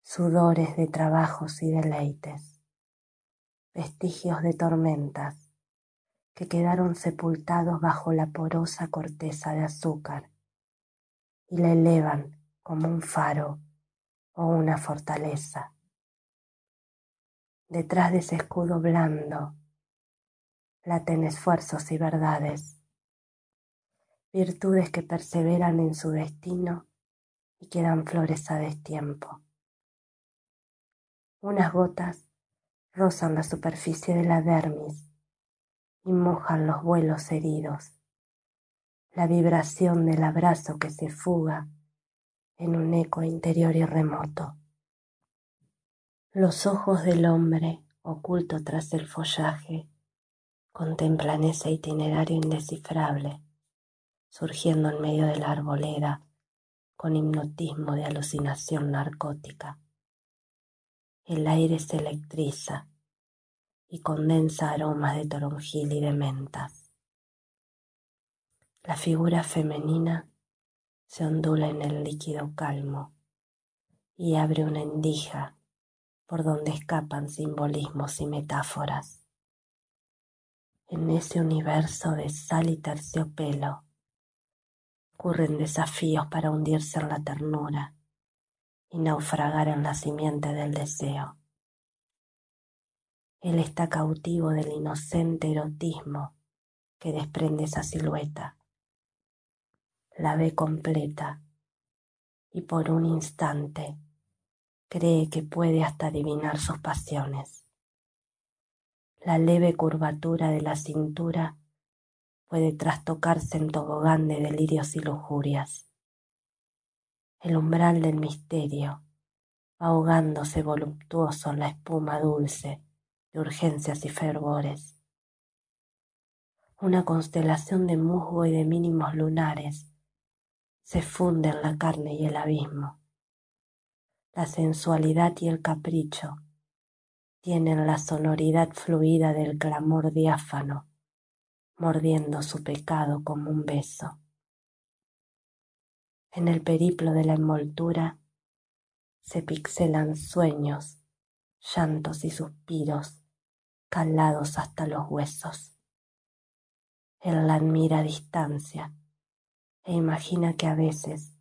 sudores de trabajos y deleites vestigios de tormentas que quedaron sepultados bajo la porosa corteza de azúcar y la elevan como un faro o una fortaleza. Detrás de ese escudo blando laten esfuerzos y verdades, virtudes que perseveran en su destino y que dan flores a destiempo. Unas gotas rozan la superficie de la dermis y mojan los vuelos heridos, la vibración del abrazo que se fuga en un eco interior y remoto. Los ojos del hombre, oculto tras el follaje, contemplan ese itinerario indescifrable, surgiendo en medio de la arboleda con hipnotismo de alucinación narcótica. El aire se electriza y condensa aromas de toronjil y de mentas. La figura femenina se ondula en el líquido calmo y abre una endija por donde escapan simbolismos y metáforas. En ese universo de sal y terciopelo ocurren desafíos para hundirse en la ternura y naufragar en la simiente del deseo. Él está cautivo del inocente erotismo que desprende esa silueta. La ve completa y por un instante cree que puede hasta adivinar sus pasiones. La leve curvatura de la cintura puede trastocarse en tobogán de delirios y lujurias el umbral del misterio, ahogándose voluptuoso en la espuma dulce de urgencias y fervores. Una constelación de musgo y de mínimos lunares se funde en la carne y el abismo. La sensualidad y el capricho tienen la sonoridad fluida del clamor diáfano, mordiendo su pecado como un beso. En el periplo de la envoltura se pixelan sueños, llantos y suspiros calados hasta los huesos. Él la admira a distancia e imagina que a veces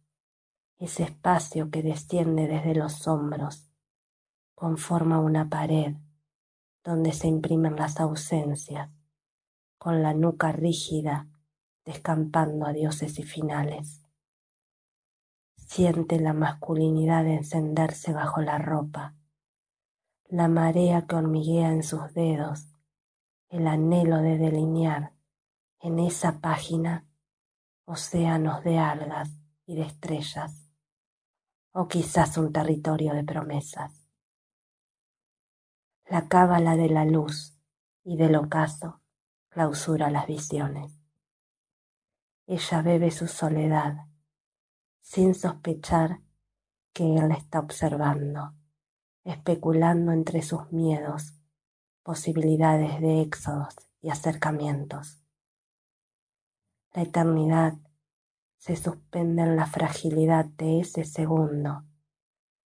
ese espacio que desciende desde los hombros conforma una pared donde se imprimen las ausencias, con la nuca rígida descampando a dioses y finales. Siente la masculinidad encenderse bajo la ropa, la marea que hormiguea en sus dedos, el anhelo de delinear en esa página océanos de algas y de estrellas, o quizás un territorio de promesas. La cábala de la luz y del ocaso clausura las visiones. Ella bebe su soledad sin sospechar que él la está observando, especulando entre sus miedos posibilidades de éxodos y acercamientos. La eternidad se suspende en la fragilidad de ese segundo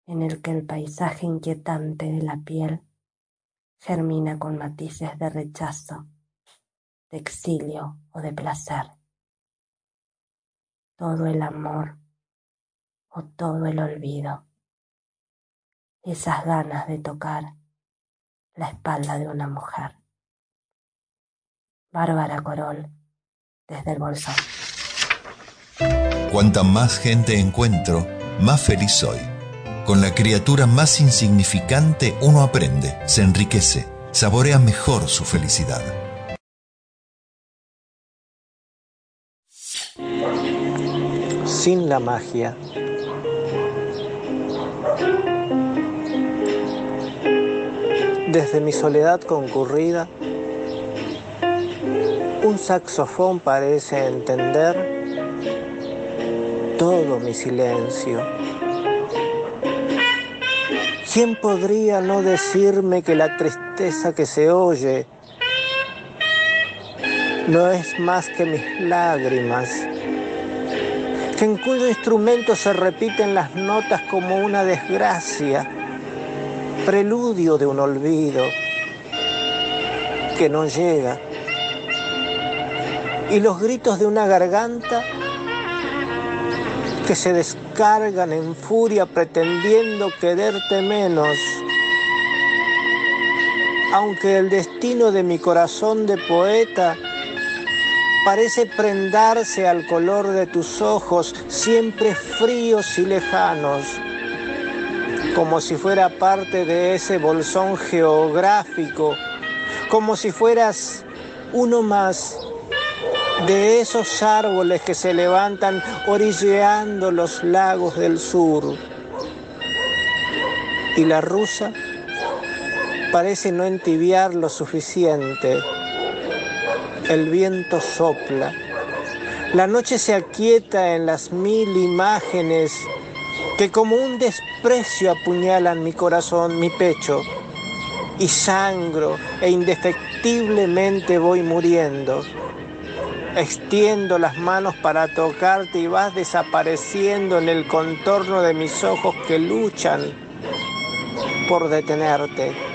en el que el paisaje inquietante de la piel germina con matices de rechazo, de exilio o de placer. Todo el amor o todo el olvido. Esas ganas de tocar la espalda de una mujer. Bárbara Corol, desde el bolsón. Cuanta más gente encuentro, más feliz soy. Con la criatura más insignificante uno aprende, se enriquece, saborea mejor su felicidad. Sin la magia. Desde mi soledad concurrida, un saxofón parece entender todo mi silencio. ¿Quién podría no decirme que la tristeza que se oye no es más que mis lágrimas? En cuyo instrumento se repiten las notas como una desgracia, preludio de un olvido que no llega. Y los gritos de una garganta que se descargan en furia pretendiendo quererte menos. Aunque el destino de mi corazón de poeta parece prendarse al color de tus ojos, siempre fríos y lejanos, como si fuera parte de ese bolsón geográfico, como si fueras uno más de esos árboles que se levantan orilleando los lagos del sur. Y la rusa parece no entibiar lo suficiente. El viento sopla. La noche se aquieta en las mil imágenes que como un desprecio apuñalan mi corazón, mi pecho, y sangro e indefectiblemente voy muriendo. Extiendo las manos para tocarte y vas desapareciendo en el contorno de mis ojos que luchan por detenerte.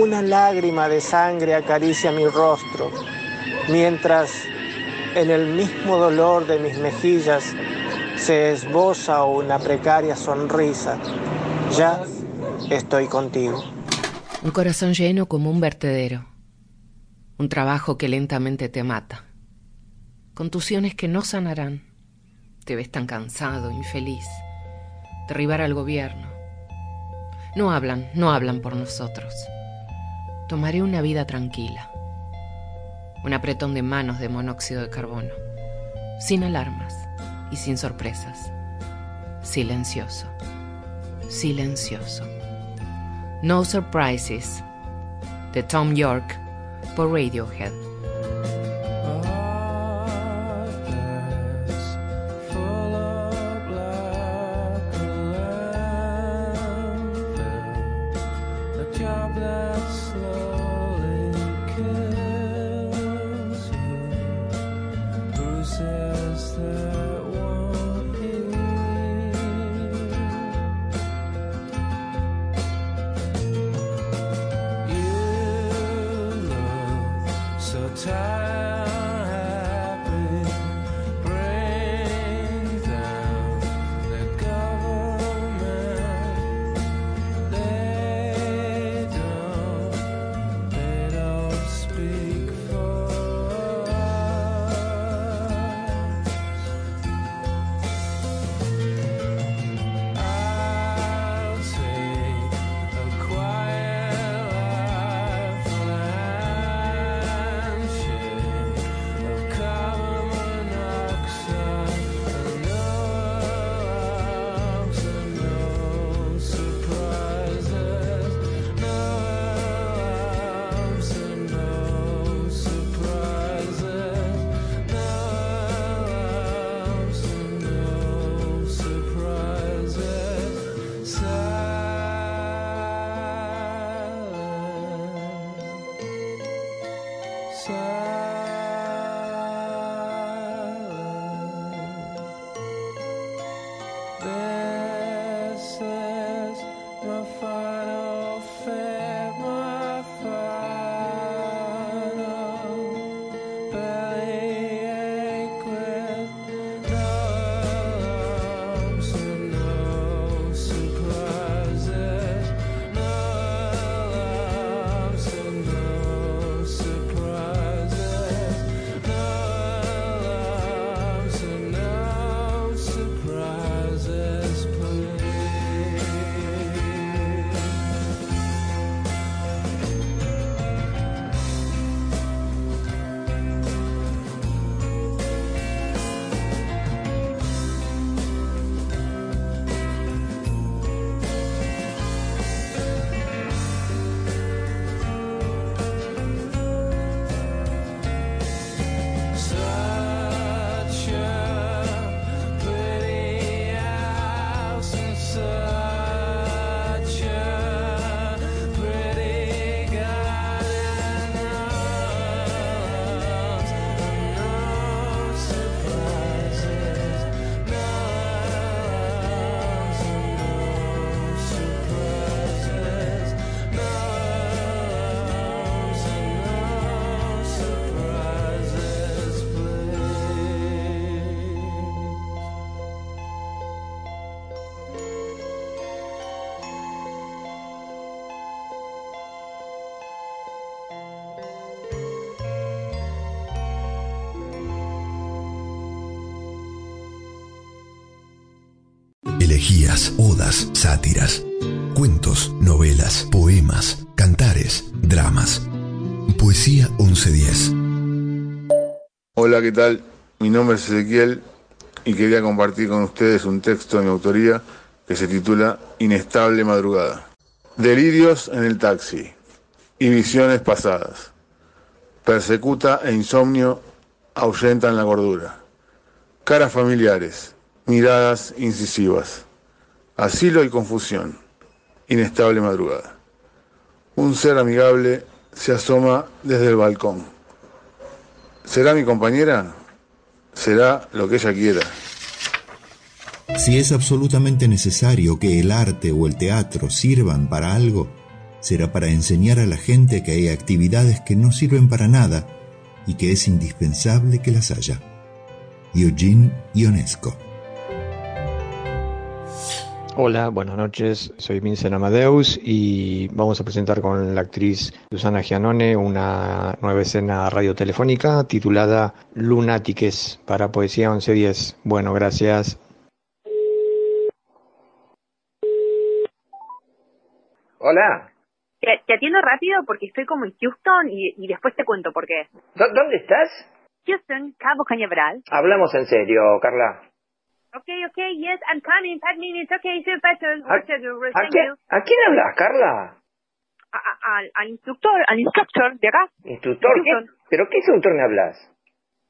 Una lágrima de sangre acaricia mi rostro, mientras en el mismo dolor de mis mejillas se esboza una precaria sonrisa. Ya estoy contigo. Un corazón lleno como un vertedero un trabajo que lentamente te mata, contusiones que no sanarán, te ves tan cansado, infeliz, derribar al gobierno. No hablan, no hablan por nosotros. Tomaré una vida tranquila, un apretón de manos de monóxido de carbono, sin alarmas y sin sorpresas, silencioso, silencioso. No Surprises, de Tom York, por Radiohead. Elegías, odas, sátiras, cuentos, novelas, poemas, cantares, dramas. Poesía 1110. Hola, ¿qué tal? Mi nombre es Ezequiel y quería compartir con ustedes un texto de mi autoría que se titula Inestable Madrugada. Delirios en el taxi y visiones pasadas. Persecuta e insomnio ahuyentan la gordura. Caras familiares, miradas incisivas. Asilo y confusión. Inestable madrugada. Un ser amigable se asoma desde el balcón. ¿Será mi compañera? Será lo que ella quiera. Si es absolutamente necesario que el arte o el teatro sirvan para algo, será para enseñar a la gente que hay actividades que no sirven para nada y que es indispensable que las haya. Eugene Ionesco. Hola, buenas noches. Soy Vincent Amadeus y vamos a presentar con la actriz Susana Gianone una nueva escena radiotelefónica titulada Lunátiques para Poesía 1110. Bueno, gracias. Hola. Te, te atiendo rápido porque estoy como en Houston y, y después te cuento por qué. ¿Dó- ¿Dónde estás? Houston, Cabo Cañaveral. Hablamos en serio, Carla. Okay, okay, yes, I'm coming. Five minutes. Okay, see you better. ¿A, a quién, you. ¿A quién hablas, Carla? A- a- Al, instructor, al instructor de acá. ¿Instructor? ¿Qué? ¿Pero qué instructor me hablas?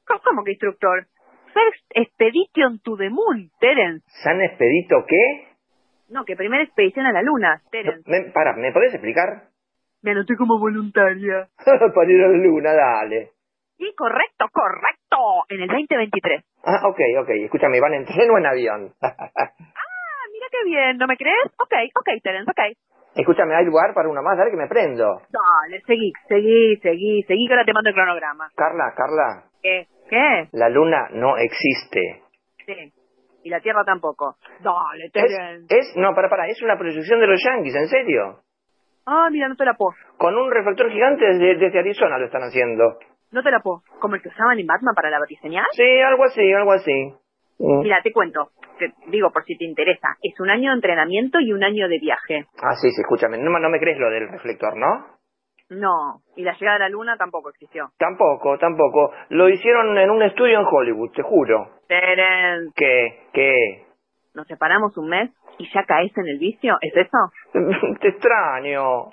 ¿Cómo, cómo que instructor? First Expedition to the Moon, Terence. ¿San Expedito qué? No, que primera expedición a la luna, Terence. Me, para, ¿me podés explicar? Me anoté como voluntaria. Para ir a la luna, dale. Sí, correcto, correcto. En el 2023. Ah, ok, ok. Escúchame, ¿van en tren o en avión? Ah, mira qué bien, ¿no me crees? Ok, ok, Terence, ok. Escúchame, ¿hay lugar para una más? Dale que me prendo. Dale, seguí, seguí, seguí, seguí que ahora te mando el cronograma. Carla, Carla, ¿Qué? ¿Qué? la luna no existe. Sí. Y la Tierra tampoco. Dale, Es, Terence. es, no, para, para, es una proyección de los Yankees, en serio. Ah, mira, no te la puedo. Con un reflector gigante desde, desde Arizona lo están haciendo. No te la puedo. ¿Como el que usaban en Batman para la batiseñal? Sí, algo así, algo así. Mm. Mira, te cuento. Te digo por si te interesa. Es un año de entrenamiento y un año de viaje. Ah, sí, sí, escúchame, no, me- no me crees lo del reflector, ¿no? No. Y la llegada a la luna tampoco existió. Tampoco, tampoco. Lo hicieron en un estudio en Hollywood, te juro. Terence. ¿Qué? ¿Qué? Nos separamos un mes y ya caes en el vicio. ¿Es eso? Te extraño.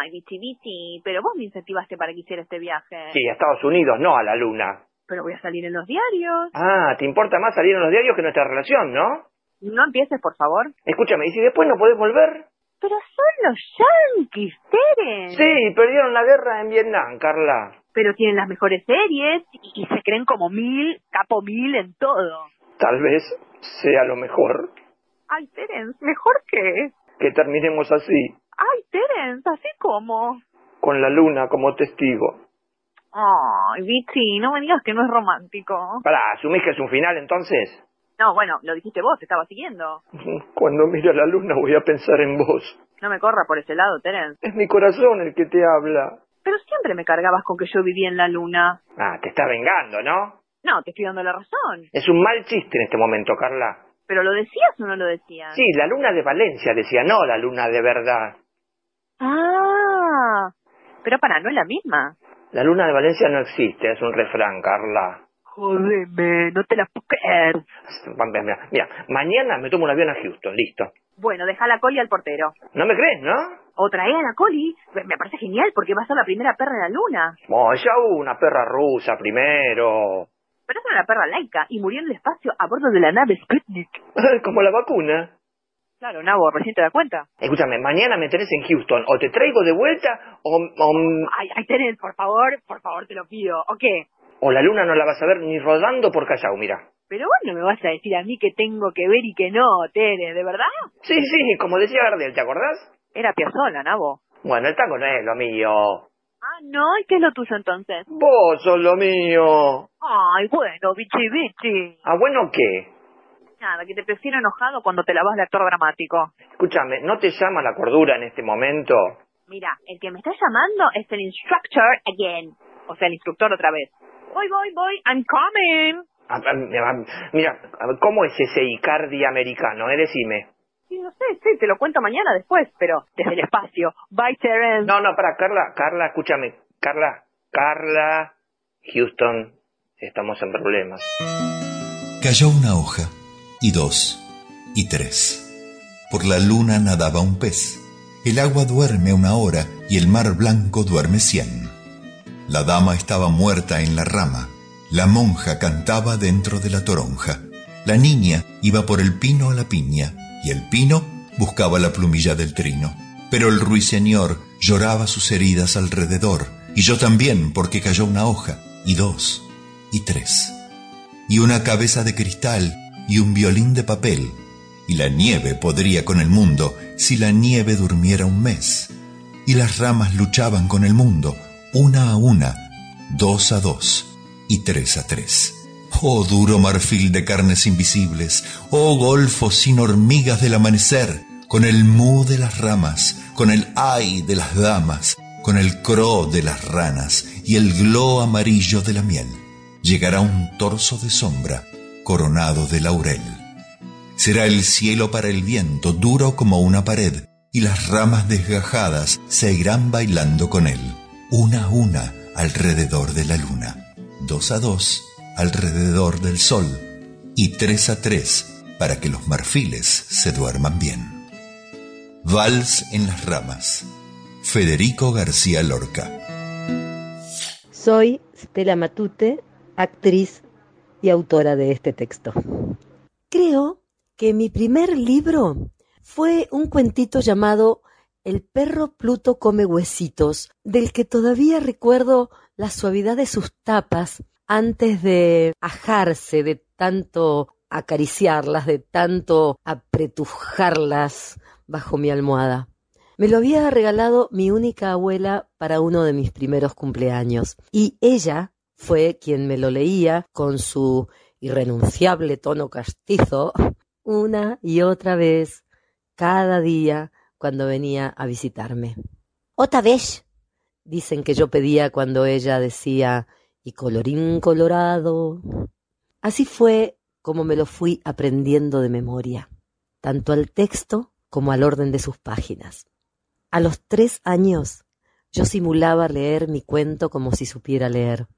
Ay, bichi bichi. Pero vos me incentivaste para que hiciera este viaje. Sí, a Estados Unidos, no a la luna. Pero voy a salir en los diarios. Ah, ¿te importa más salir en los diarios que nuestra relación, no? No empieces, por favor. Escúchame, ¿y si después no podés volver? Pero son los yankees, Terence. Sí, perdieron la guerra en Vietnam, Carla. Pero tienen las mejores series y, y se creen como mil, capo mil en todo. Tal vez sea lo mejor Ay, Terence, ¿mejor qué? que terminemos así, Ay, Terence, así como. con la luna como testigo. Ay, Bichi, no me digas que no es romántico. Pará, ¿asumís que es un final entonces? No, bueno, lo dijiste vos, te estaba siguiendo. Cuando mire a la luna voy a pensar en vos. No me corra por ese lado, Terence. Es mi corazón el que te habla. Pero siempre me cargabas con que yo vivía en la luna. Ah, te está vengando, ¿no? No, te estoy dando la razón. Es un mal chiste en este momento, Carla. ¿Pero lo decías o no lo decías? Sí, la luna de Valencia decía, no la luna de verdad. Ah, pero para, no es la misma. La luna de Valencia no existe, es un refrán, Carla. Jodeme, no te la puedo creer. Mira, mira, mañana me tomo un avión a Houston, listo. Bueno, deja la coli al portero. ¿No me crees, no? O trae a la coli. Me parece genial porque va a ser la primera perra en la luna. Oh, ya hubo una perra rusa primero. Pero es una perra laica y murió en el espacio a bordo de la nave Sputnik. Como la vacuna. Claro, Nabo, recién te das cuenta. Escúchame, mañana me tenés en Houston. O te traigo de vuelta o, o, Ay, Terence, por favor, por favor, te lo pido. ¿O qué? o la luna no la vas a ver ni rodando por Callao, mira. Pero vos no me vas a decir a mí que tengo que ver y que no, Tere, ¿de verdad? Sí, sí, como decía Gardel, ¿te acordás? Era Piazzolla, Nabo. Bueno, el tango no es lo mío. Ah, no, ¿y qué es lo tuyo entonces? Vos sos lo mío. Ay, bueno, bichi bichi. ¿Ah, bueno qué? Nada, que te prefiero enojado cuando te lavas de actor dramático. Escúchame, ¿no te llama la cordura en este momento? Mira, el que me está llamando es el instructor again. O sea, el instructor otra vez. Voy, voy, voy, I'm coming. Ah, ah, Mira, ¿cómo es ese Icardi americano? Eh? Decime. sé, sí, te lo cuento mañana después, pero desde el espacio. Bye, Terence. No, no, para, Carla, Carla, escúchame. Carla, Carla, Houston, estamos en problemas. Cayó una hoja, y dos, y tres. Por la luna nadaba un pez. El agua duerme una hora y el mar blanco duerme cien. La dama estaba muerta en la rama. La monja cantaba dentro de la toronja. La niña iba por el pino a la piña y el pino buscaba la plumilla del trino. Pero el ruiseñor lloraba sus heridas alrededor y yo también porque cayó una hoja y dos y tres. Y una cabeza de cristal y un violín de papel. Y la nieve podría con el mundo si la nieve durmiera un mes. Y las ramas luchaban con el mundo, una a una, dos a dos y tres a tres. Oh duro marfil de carnes invisibles, oh golfo sin hormigas del amanecer, con el mu de las ramas, con el ay de las damas, con el cro de las ranas y el glo amarillo de la miel. Llegará un torso de sombra coronado de laurel. Será el cielo para el viento, duro como una pared, y las ramas desgajadas se irán bailando con él, una a una alrededor de la luna, dos a dos alrededor del sol, y tres a tres para que los marfiles se duerman bien. Vals en las ramas. Federico García Lorca. Soy Stella Matute, actriz y autora de este texto. Creo que mi primer libro fue un cuentito llamado El perro Pluto come huesitos, del que todavía recuerdo la suavidad de sus tapas antes de ajarse, de tanto acariciarlas, de tanto apretujarlas bajo mi almohada. Me lo había regalado mi única abuela para uno de mis primeros cumpleaños, y ella fue quien me lo leía con su irrenunciable tono castizo una y otra vez, cada día, cuando venía a visitarme. Otra vez, dicen que yo pedía cuando ella decía, y colorín colorado. Así fue como me lo fui aprendiendo de memoria, tanto al texto como al orden de sus páginas. A los tres años yo simulaba leer mi cuento como si supiera leer.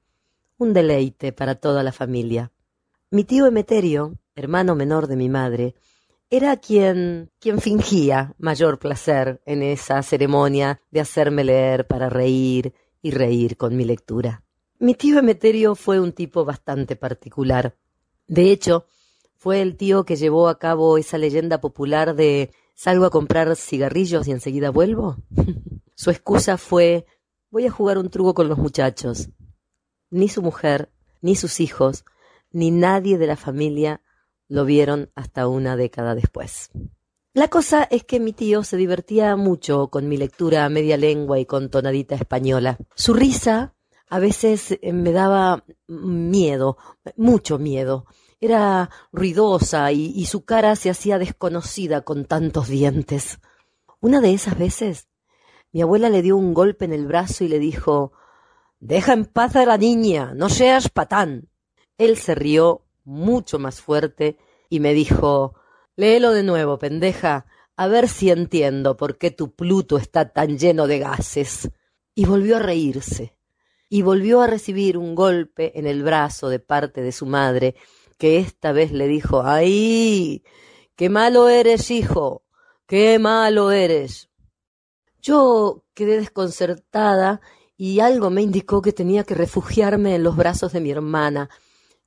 Un deleite para toda la familia. Mi tío Emeterio, hermano menor de mi madre, era quien, quien fingía mayor placer en esa ceremonia de hacerme leer para reír y reír con mi lectura. Mi tío Emeterio fue un tipo bastante particular. De hecho, fue el tío que llevó a cabo esa leyenda popular de salgo a comprar cigarrillos y enseguida vuelvo. su excusa fue voy a jugar un truco con los muchachos. Ni su mujer, ni sus hijos, ni nadie de la familia lo vieron hasta una década después. La cosa es que mi tío se divertía mucho con mi lectura a media lengua y con tonadita española. Su risa a veces eh, me daba miedo, mucho miedo. Era ruidosa y, y, su cara se hacía desconocida con tantos dientes. Una de esas veces, mi abuela le dio un golpe en el brazo y le dijo Deja en paz a la niña, no seas patán. Él se rió mucho más fuerte y me dijo Léelo de nuevo, pendeja, a ver si entiendo por qué tu Pluto está tan lleno de gases. Y volvió a reírse y volvió a recibir un golpe en el brazo de parte de su madre, que esta vez le dijo ¡Ay! ¡Qué malo eres, hijo! ¡Qué malo eres! Yo quedé desconcertada y algo me indicó que tenía que refugiarme en los brazos de mi hermana,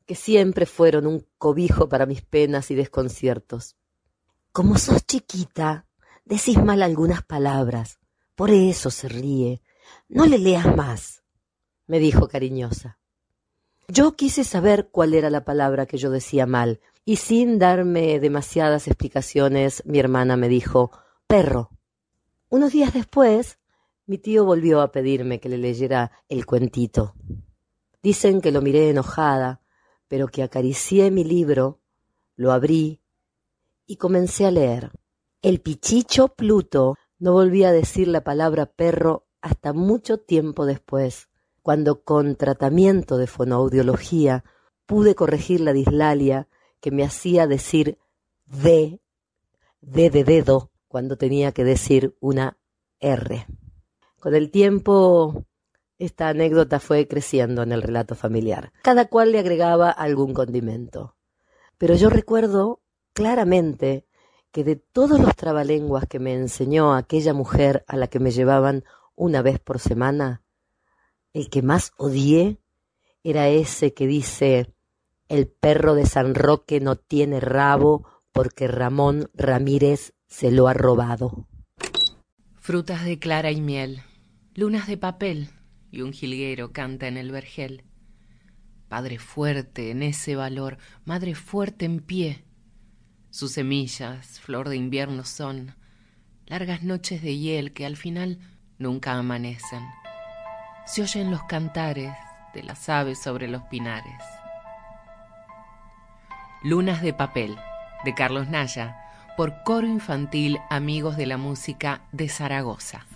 que siempre fueron un cobijo para mis penas y desconciertos. Como sos chiquita, decís mal algunas palabras, por eso se ríe. No le leas más me dijo cariñosa. Yo quise saber cuál era la palabra que yo decía mal, y sin darme demasiadas explicaciones, mi hermana me dijo perro. Unos días después, mi tío volvió a pedirme que le leyera el cuentito. Dicen que lo miré enojada, pero que acaricié mi libro, lo abrí y comencé a leer. El pichicho Pluto no volvía a decir la palabra perro hasta mucho tiempo después cuando con tratamiento de fonoaudiología pude corregir la dislalia que me hacía decir de, de de dedo, cuando tenía que decir una R. Con el tiempo, esta anécdota fue creciendo en el relato familiar. Cada cual le agregaba algún condimento. Pero yo recuerdo claramente que de todos los trabalenguas que me enseñó aquella mujer a la que me llevaban una vez por semana, el que más odié era ese que dice el perro de San Roque no tiene rabo porque Ramón Ramírez se lo ha robado. Frutas de clara y miel, lunas de papel y un jilguero canta en el vergel. Padre fuerte en ese valor, madre fuerte en pie. Sus semillas, flor de invierno son, largas noches de hiel que al final nunca amanecen. Se oyen los cantares de las aves sobre los pinares. Lunas de papel, de Carlos Naya, por Coro Infantil Amigos de la Música de Zaragoza.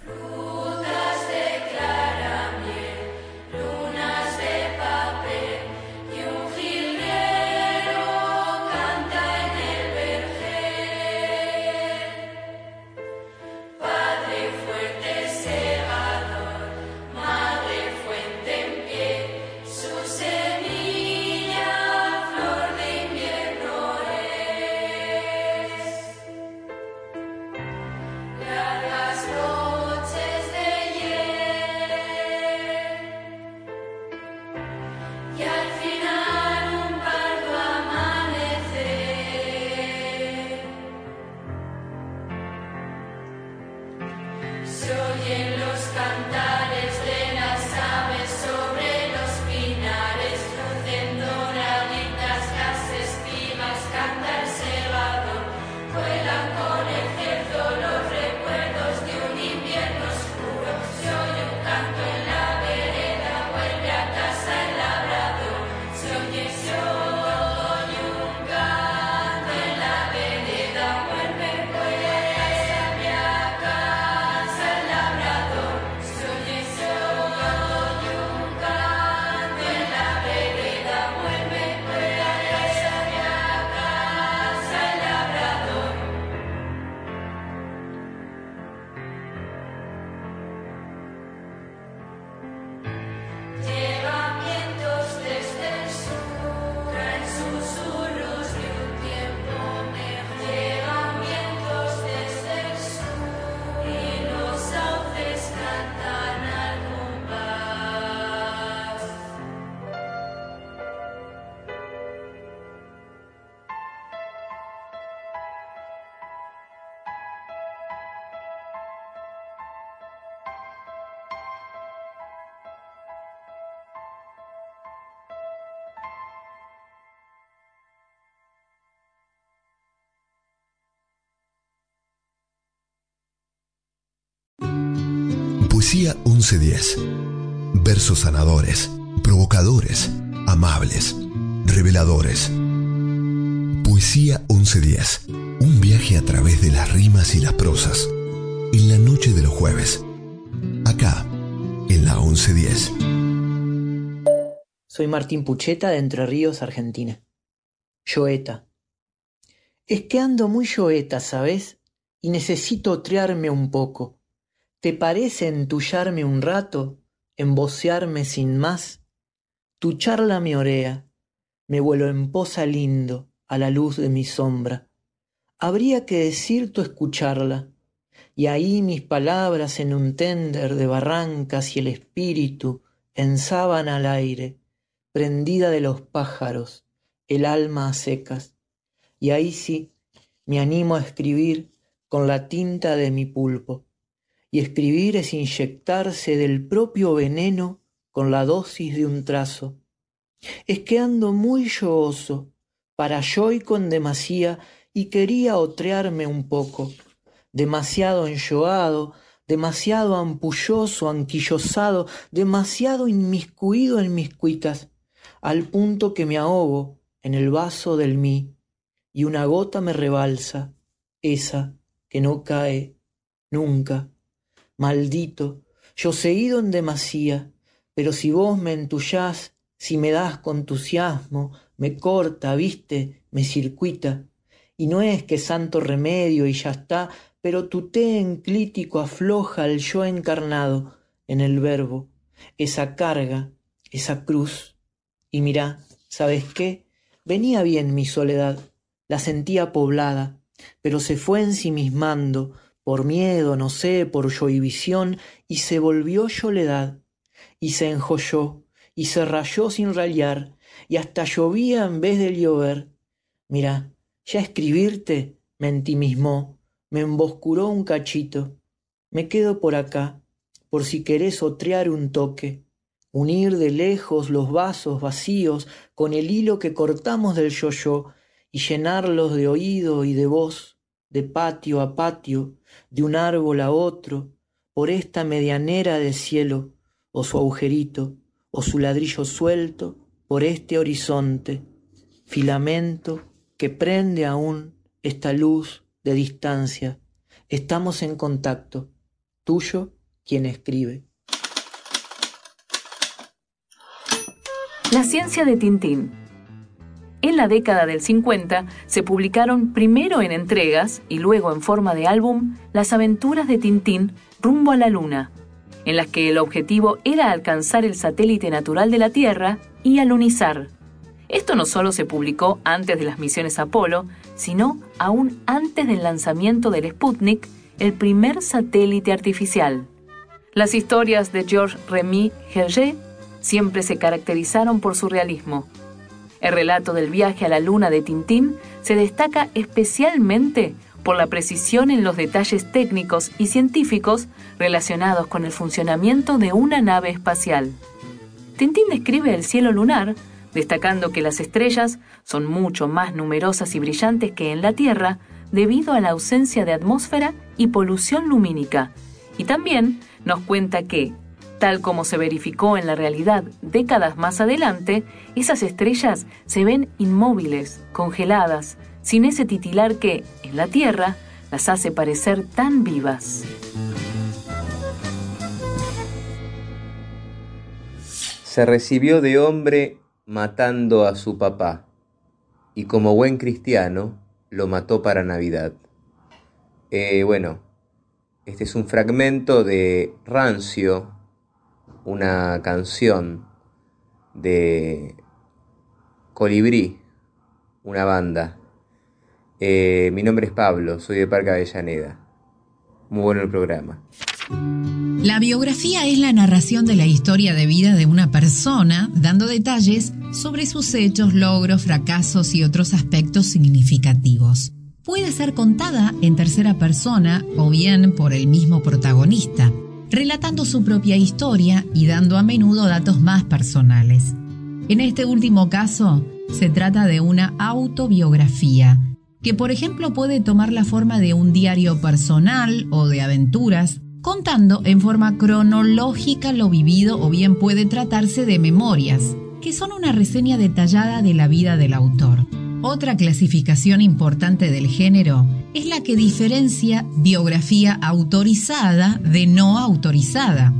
Poesía 1110. Versos sanadores, provocadores, amables, reveladores. Poesía 1110. Un viaje a través de las rimas y las prosas. En la noche de los jueves. Acá, en la 1110. Soy Martín Pucheta de Entre Ríos, Argentina. Yoeta. Es que ando muy yoeta, ¿sabes? Y necesito trearme un poco. ¿Te parece entullarme un rato, embocearme sin más? Tu charla me orea, me vuelo en posa lindo a la luz de mi sombra. Habría que decir tu escucharla, y ahí mis palabras en un tender de barrancas y el espíritu en al aire, prendida de los pájaros, el alma a secas. Y ahí sí me animo a escribir con la tinta de mi pulpo y escribir es inyectarse del propio veneno con la dosis de un trazo. Es que ando muy yohoso, para yo y con demasía, y quería otrearme un poco, demasiado enyoado, demasiado ampulloso, anquillosado, demasiado inmiscuido en mis cuitas, al punto que me ahogo en el vaso del mí, y una gota me rebalsa, esa que no cae nunca maldito, yo ido en demasía, pero si vos me entullás, si me das con entusiasmo, me corta, viste, me circuita, y no es que santo remedio y ya está, pero tu té enclítico afloja el yo encarnado en el verbo, esa carga, esa cruz. Y mirá, ¿sabes qué? Venía bien mi soledad, la sentía poblada, pero se fue ensimismando, por miedo, no sé, por visión, y se volvió soledad, y se enjolló, y se rayó sin rayar, y hasta llovía en vez de llover. Mira, ya escribirte me entimismó, me emboscuró un cachito. Me quedo por acá, por si querés otrear un toque, unir de lejos los vasos vacíos con el hilo que cortamos del yo-yo y llenarlos de oído y de voz, de patio a patio, de un árbol a otro, por esta medianera de cielo, o su agujerito, o su ladrillo suelto, por este horizonte, filamento que prende aún esta luz de distancia. Estamos en contacto, tuyo quien escribe. La ciencia de Tintín en la década del 50 se publicaron primero en entregas y luego en forma de álbum las aventuras de Tintín rumbo a la Luna, en las que el objetivo era alcanzar el satélite natural de la Tierra y alunizar. Esto no solo se publicó antes de las misiones Apolo, sino aún antes del lanzamiento del Sputnik, el primer satélite artificial. Las historias de Georges Remy Hergé siempre se caracterizaron por su realismo el relato del viaje a la luna de Tintín se destaca especialmente por la precisión en los detalles técnicos y científicos relacionados con el funcionamiento de una nave espacial. Tintín describe el cielo lunar, destacando que las estrellas son mucho más numerosas y brillantes que en la Tierra debido a la ausencia de atmósfera y polución lumínica, y también nos cuenta que, Tal como se verificó en la realidad décadas más adelante, esas estrellas se ven inmóviles, congeladas, sin ese titilar que, en la Tierra, las hace parecer tan vivas. Se recibió de hombre matando a su papá y como buen cristiano lo mató para Navidad. Eh, bueno, este es un fragmento de Rancio, una canción de Colibrí, una banda. Eh, mi nombre es Pablo, soy de Parque Avellaneda. Muy bueno el programa. La biografía es la narración de la historia de vida de una persona, dando detalles sobre sus hechos, logros, fracasos y otros aspectos significativos. Puede ser contada en tercera persona o bien por el mismo protagonista relatando su propia historia y dando a menudo datos más personales. En este último caso, se trata de una autobiografía, que por ejemplo puede tomar la forma de un diario personal o de aventuras, contando en forma cronológica lo vivido o bien puede tratarse de memorias, que son una reseña detallada de la vida del autor. Otra clasificación importante del género es la que diferencia biografía autorizada de no autorizada.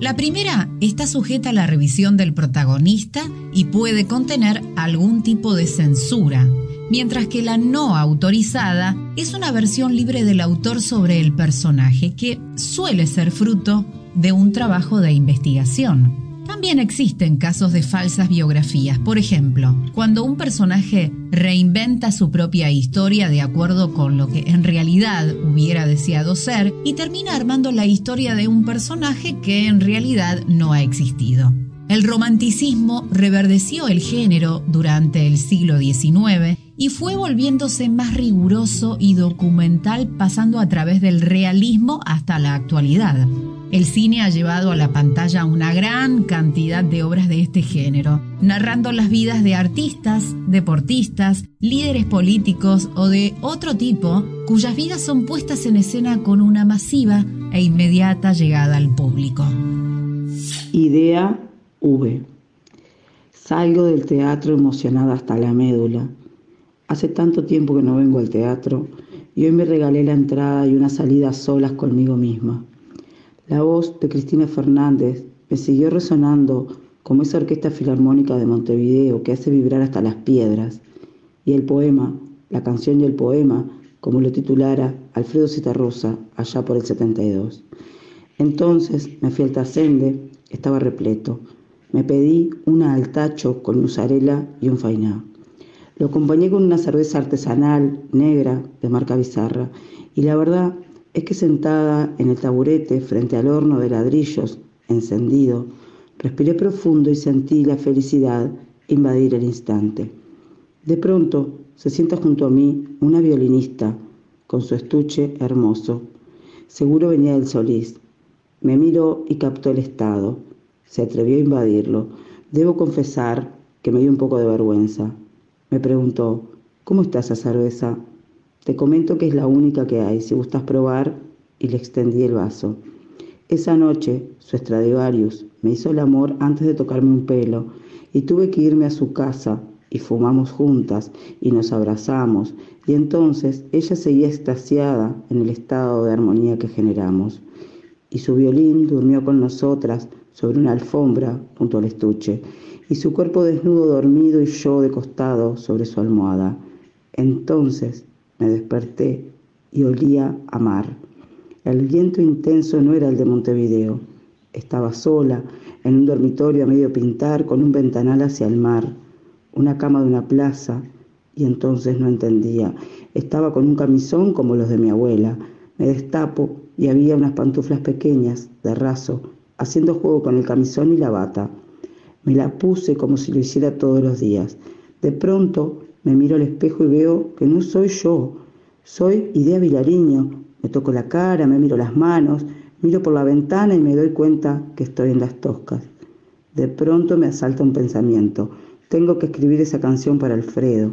La primera está sujeta a la revisión del protagonista y puede contener algún tipo de censura, mientras que la no autorizada es una versión libre del autor sobre el personaje que suele ser fruto de un trabajo de investigación. También existen casos de falsas biografías. Por ejemplo, cuando un personaje reinventa su propia historia de acuerdo con lo que en realidad hubiera deseado ser y termina armando la historia de un personaje que en realidad no ha existido. El romanticismo reverdeció el género durante el siglo XIX y fue volviéndose más riguroso y documental pasando a través del realismo hasta la actualidad. El cine ha llevado a la pantalla una gran cantidad de obras de este género, narrando las vidas de artistas, deportistas, líderes políticos o de otro tipo, cuyas vidas son puestas en escena con una masiva e inmediata llegada al público. Idea V. Salgo del teatro emocionada hasta la médula. Hace tanto tiempo que no vengo al teatro y hoy me regalé la entrada y una salida solas conmigo misma. La voz de Cristina Fernández me siguió resonando como esa orquesta filarmónica de Montevideo que hace vibrar hasta las piedras. Y el poema, la canción y el poema como lo titulara Alfredo Citarrosa allá por el 72. Entonces me fui al Tacende, estaba repleto. Me pedí una al tacho con mozzarella y un fainá. Lo acompañé con una cerveza artesanal, negra, de marca Bizarra, y la verdad es que sentada en el taburete frente al horno de ladrillos encendido, respiré profundo y sentí la felicidad invadir el instante. De pronto se sienta junto a mí una violinista con su estuche hermoso. Seguro venía del Solís. Me miró y captó el estado. Se atrevió a invadirlo. Debo confesar que me dio un poco de vergüenza. Me preguntó, ¿cómo está esa cerveza? Te comento que es la única que hay, si gustas probar, y le extendí el vaso. Esa noche, su Stradivarius me hizo el amor antes de tocarme un pelo, y tuve que irme a su casa, y fumamos juntas, y nos abrazamos, y entonces ella seguía extasiada en el estado de armonía que generamos. Y su violín durmió con nosotras sobre una alfombra junto al estuche, y su cuerpo desnudo dormido y yo de costado sobre su almohada. Entonces me desperté y olía a mar. El viento intenso no era el de Montevideo. Estaba sola, en un dormitorio a medio pintar, con un ventanal hacia el mar, una cama de una plaza, y entonces no entendía. Estaba con un camisón como los de mi abuela. Me destapo y había unas pantuflas pequeñas, de raso, haciendo juego con el camisón y la bata. Me la puse como si lo hiciera todos los días. De pronto me miro al espejo y veo que no soy yo, soy Idea Vilariño. Me toco la cara, me miro las manos, miro por la ventana y me doy cuenta que estoy en las toscas. De pronto me asalta un pensamiento. Tengo que escribir esa canción para Alfredo.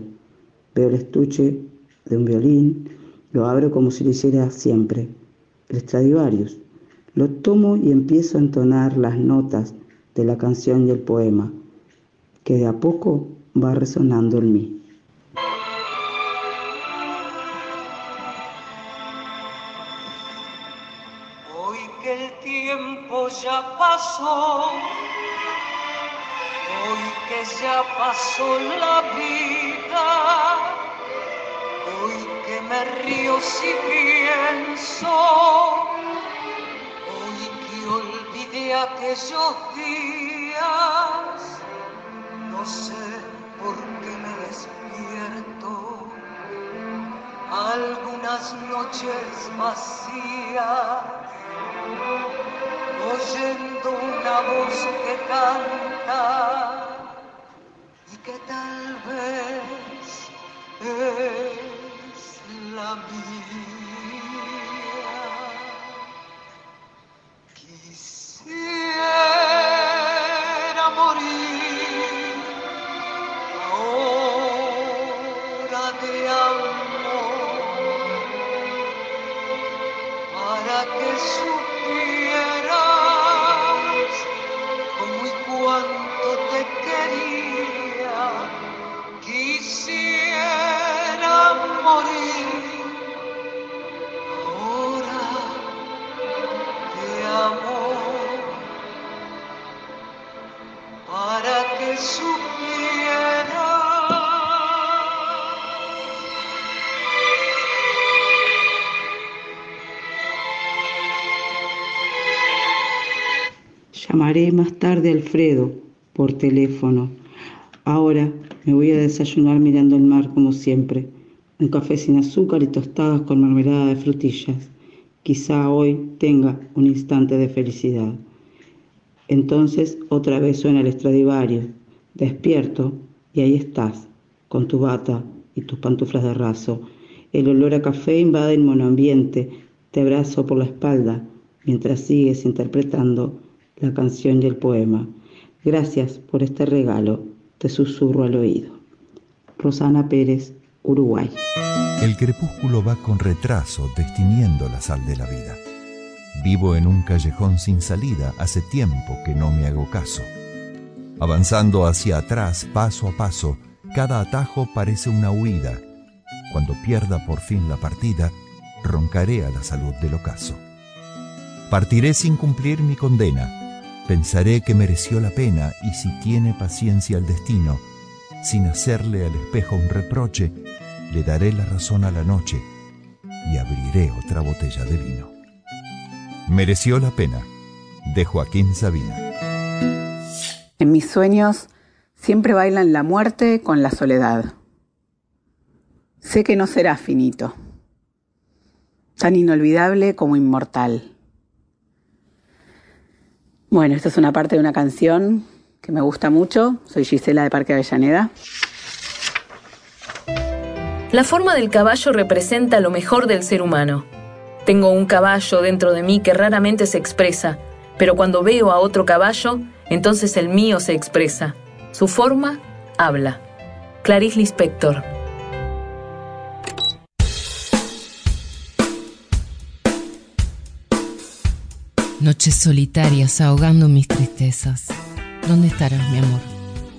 Veo el estuche de un violín, lo abro como si lo hiciera siempre. El Stradivarius. Lo tomo y empiezo a entonar las notas de la canción y el poema, que de a poco va resonando en mí. Hoy que ya pasó la vida, hoy que me río si pienso, hoy que olvidé aquellos días, no sé por qué me despierto. Algunas noches vacías oyendo una voz que canta y que tal vez es la mía. Quisiera morir ahora de amor para que supieras Llamaré más tarde a Alfredo por teléfono. Ahora me voy a desayunar mirando el mar como siempre. Un café sin azúcar y tostadas con mermelada de frutillas. Quizá hoy tenga un instante de felicidad. Entonces otra vez suena el Stradivarius. Despierto y ahí estás, con tu bata y tus pantuflas de raso. El olor a café invade el monoambiente. Te abrazo por la espalda mientras sigues interpretando la canción y el poema. Gracias por este regalo, te susurro al oído. Rosana Pérez, Uruguay. El crepúsculo va con retraso, destiniendo la sal de la vida. Vivo en un callejón sin salida, hace tiempo que no me hago caso. Avanzando hacia atrás, paso a paso, cada atajo parece una huida. Cuando pierda por fin la partida, roncaré a la salud del ocaso. Partiré sin cumplir mi condena, Pensaré que mereció la pena y si tiene paciencia el destino, sin hacerle al espejo un reproche, le daré la razón a la noche y abriré otra botella de vino. Mereció la pena, de Joaquín Sabina. En mis sueños siempre bailan la muerte con la soledad. Sé que no será finito, tan inolvidable como inmortal. Bueno, esta es una parte de una canción que me gusta mucho. Soy Gisela de Parque Avellaneda. La forma del caballo representa lo mejor del ser humano. Tengo un caballo dentro de mí que raramente se expresa, pero cuando veo a otro caballo, entonces el mío se expresa. Su forma habla. Clarice Lispector. Noches solitarias ahogando mis tristezas. ¿Dónde estarás, mi amor?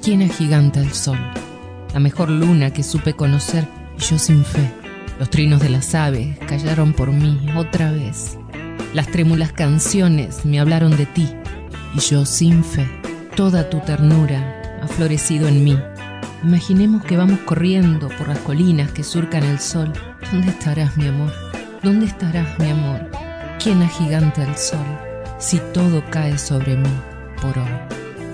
¿Quién agiganta el sol? La mejor luna que supe conocer y yo sin fe. Los trinos de las aves callaron por mí otra vez. Las trémulas canciones me hablaron de ti y yo sin fe. Toda tu ternura ha florecido en mí. Imaginemos que vamos corriendo por las colinas que surcan el sol. ¿Dónde estarás, mi amor? ¿Dónde estarás, mi amor? ¿Quién agiganta el sol? Si todo cae sobre mí por hoy.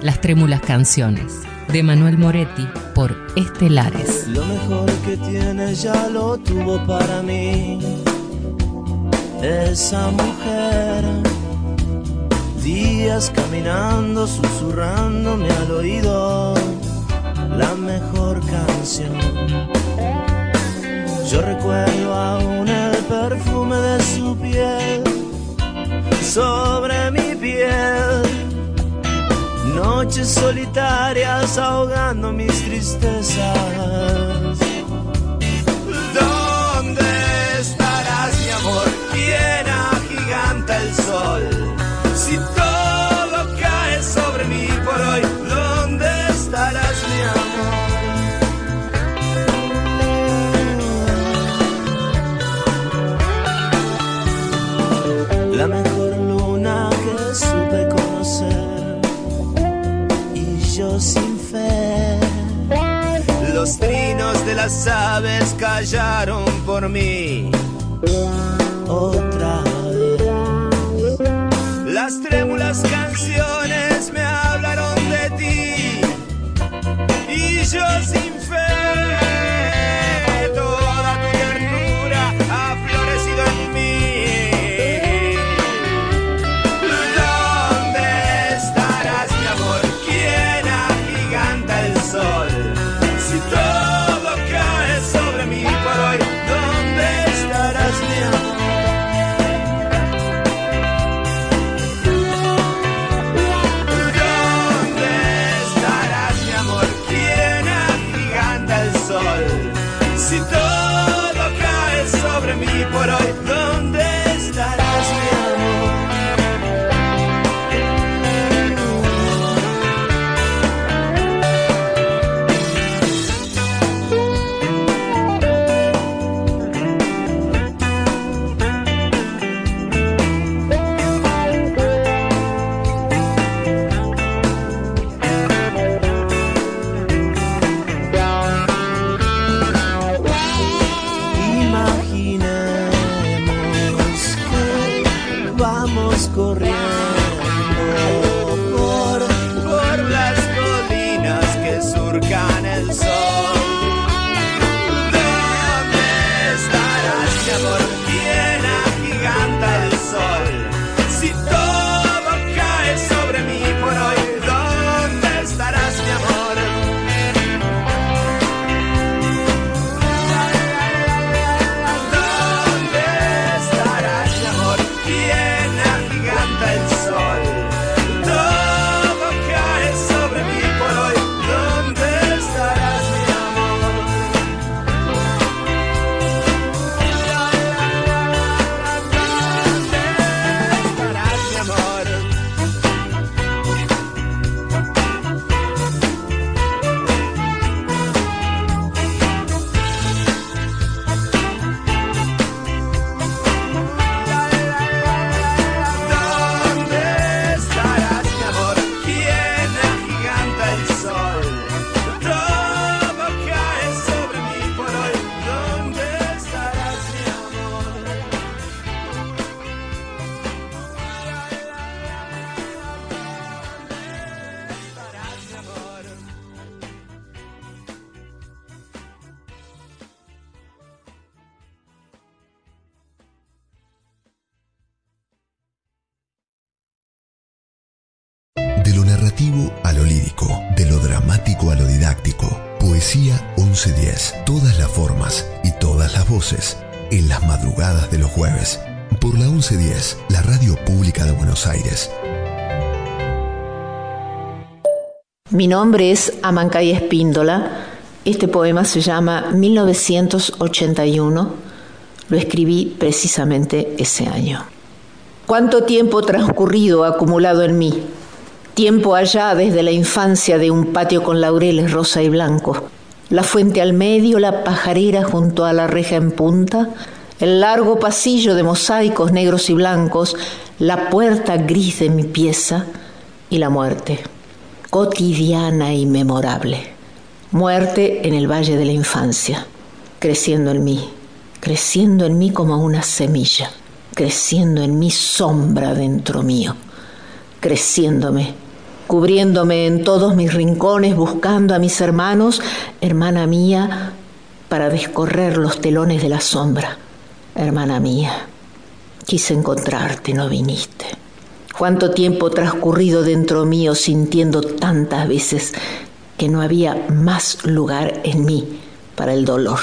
Las trémulas canciones de Manuel Moretti por Estelares. Lo mejor que tiene ya lo tuvo para mí. Esa mujer, días caminando, susurrándome al oído la mejor canción. Yo recuerdo aún el perfume de su piel sobre mi piel. Noches solitarias ahogando mis tristezas. Las aves callaron por mí. Otra vez. Las trémulas canciones me hablaron de ti. Y yo sin de los jueves. Por la 1110, la radio pública de Buenos Aires. Mi nombre es Amancay Espíndola. Este poema se llama 1981. Lo escribí precisamente ese año. ¿Cuánto tiempo transcurrido acumulado en mí? Tiempo allá desde la infancia de un patio con laureles rosa y blanco. La fuente al medio, la pajarera junto a la reja en punta, el largo pasillo de mosaicos negros y blancos, la puerta gris de mi pieza y la muerte, cotidiana y memorable. Muerte en el valle de la infancia, creciendo en mí, creciendo en mí como una semilla creciendo en mi sombra dentro mío, creciéndome, cubriéndome en todos mis rincones, buscando a mis hermanos, hermana mía, para descorrer los telones de la sombra. Hermana mía, quise encontrarte, no viniste. Cuánto tiempo transcurrido dentro mío sintiendo tantas veces que no había más lugar en mí para el dolor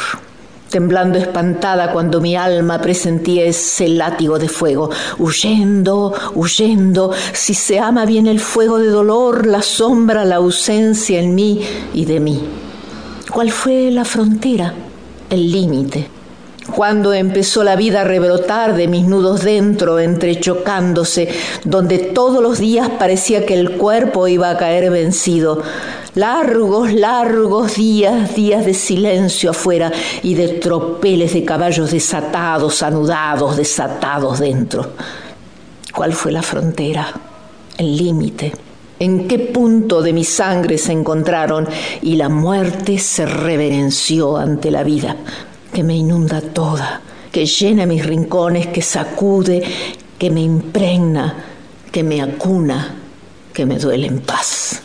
temblando espantada cuando mi alma presentía ese látigo de fuego, huyendo, huyendo, si se ama bien el fuego de dolor, la sombra, la ausencia en mí y de mí. ¿Cuál fue la frontera, el límite? Cuando empezó la vida a rebrotar de mis nudos dentro, entrechocándose, donde todos los días parecía que el cuerpo iba a caer vencido, Largos, largos días, días de silencio afuera y de tropeles de caballos desatados, anudados, desatados dentro. ¿Cuál fue la frontera? El límite. ¿En qué punto de mi sangre se encontraron y la muerte se reverenció ante la vida, que me inunda toda, que llena mis rincones, que sacude, que me impregna, que me acuna, que me duele en paz?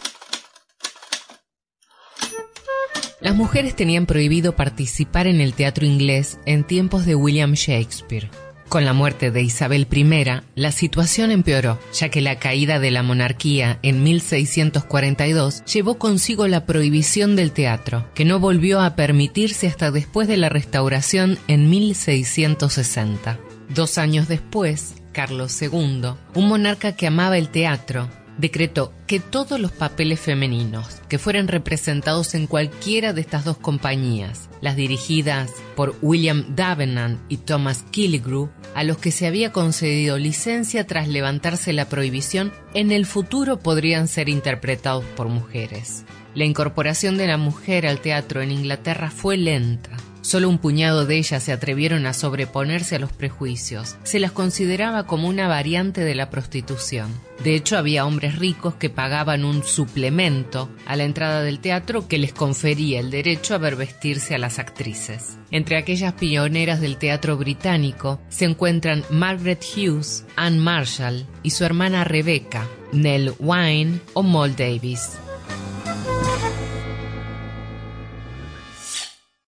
Las mujeres tenían prohibido participar en el teatro inglés en tiempos de William Shakespeare. Con la muerte de Isabel I, la situación empeoró, ya que la caída de la monarquía en 1642 llevó consigo la prohibición del teatro, que no volvió a permitirse hasta después de la restauración en 1660. Dos años después, Carlos II, un monarca que amaba el teatro, decretó que todos los papeles femeninos que fueran representados en cualquiera de estas dos compañías, las dirigidas por William Davenant y Thomas Killigrew, a los que se había concedido licencia tras levantarse la prohibición, en el futuro podrían ser interpretados por mujeres. La incorporación de la mujer al teatro en Inglaterra fue lenta, Solo un puñado de ellas se atrevieron a sobreponerse a los prejuicios. Se las consideraba como una variante de la prostitución. De hecho, había hombres ricos que pagaban un suplemento a la entrada del teatro que les confería el derecho a ver vestirse a las actrices. Entre aquellas pioneras del teatro británico se encuentran Margaret Hughes, Anne Marshall y su hermana Rebecca, Nell Wine o Moll Davis.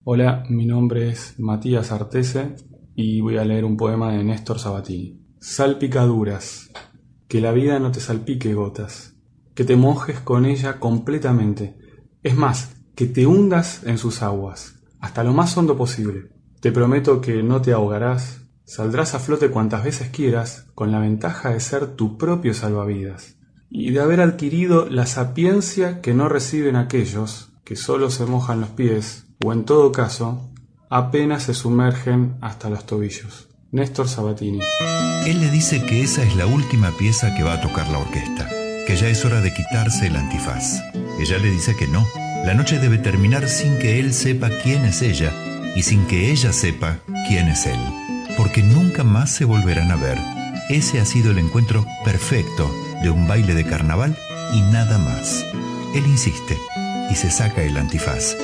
Hola, mi nombre es Matías Artese y voy a leer un poema de Néstor Sabatini. Salpicaduras. Que la vida no te salpique gotas. Que te mojes con ella completamente. Es más, que te hundas en sus aguas, hasta lo más hondo posible. Te prometo que no te ahogarás. Saldrás a flote cuantas veces quieras, con la ventaja de ser tu propio salvavidas y de haber adquirido la sapiencia que no reciben aquellos que solo se mojan los pies o en todo caso, apenas se sumergen hasta los tobillos. Néstor Sabatini. Él le dice que esa es la última pieza que va a tocar la orquesta, que ya es hora de quitarse el antifaz. Ella le dice que no. La noche debe terminar sin que él sepa quién es ella y sin que ella sepa quién es él, porque nunca más se volverán a ver. Ese ha sido el encuentro perfecto de un baile de carnaval y nada más. Él insiste y se saca el antifaz.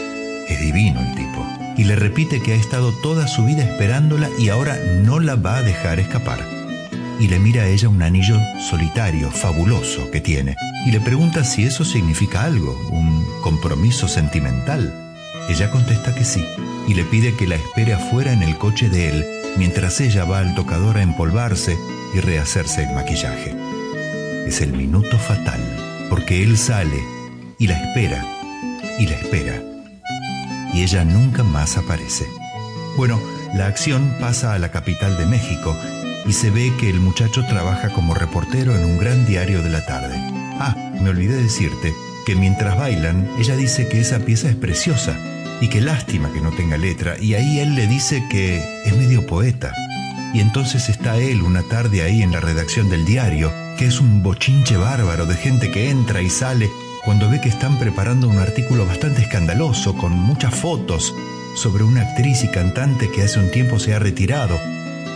Es divino el tipo. Y le repite que ha estado toda su vida esperándola y ahora no la va a dejar escapar. Y le mira a ella un anillo solitario, fabuloso que tiene. Y le pregunta si eso significa algo, un compromiso sentimental. Ella contesta que sí. Y le pide que la espere afuera en el coche de él, mientras ella va al tocador a empolvarse y rehacerse el maquillaje. Es el minuto fatal porque él sale y la espera y la espera. Y ella nunca más aparece. Bueno, la acción pasa a la capital de México y se ve que el muchacho trabaja como reportero en un gran diario de la tarde. Ah, me olvidé decirte que mientras bailan, ella dice que esa pieza es preciosa y que lástima que no tenga letra, y ahí él le dice que es medio poeta. Y entonces está él una tarde ahí en la redacción del diario, que es un bochinche bárbaro de gente que entra y sale cuando ve que están preparando un artículo bastante escandaloso, con muchas fotos, sobre una actriz y cantante que hace un tiempo se ha retirado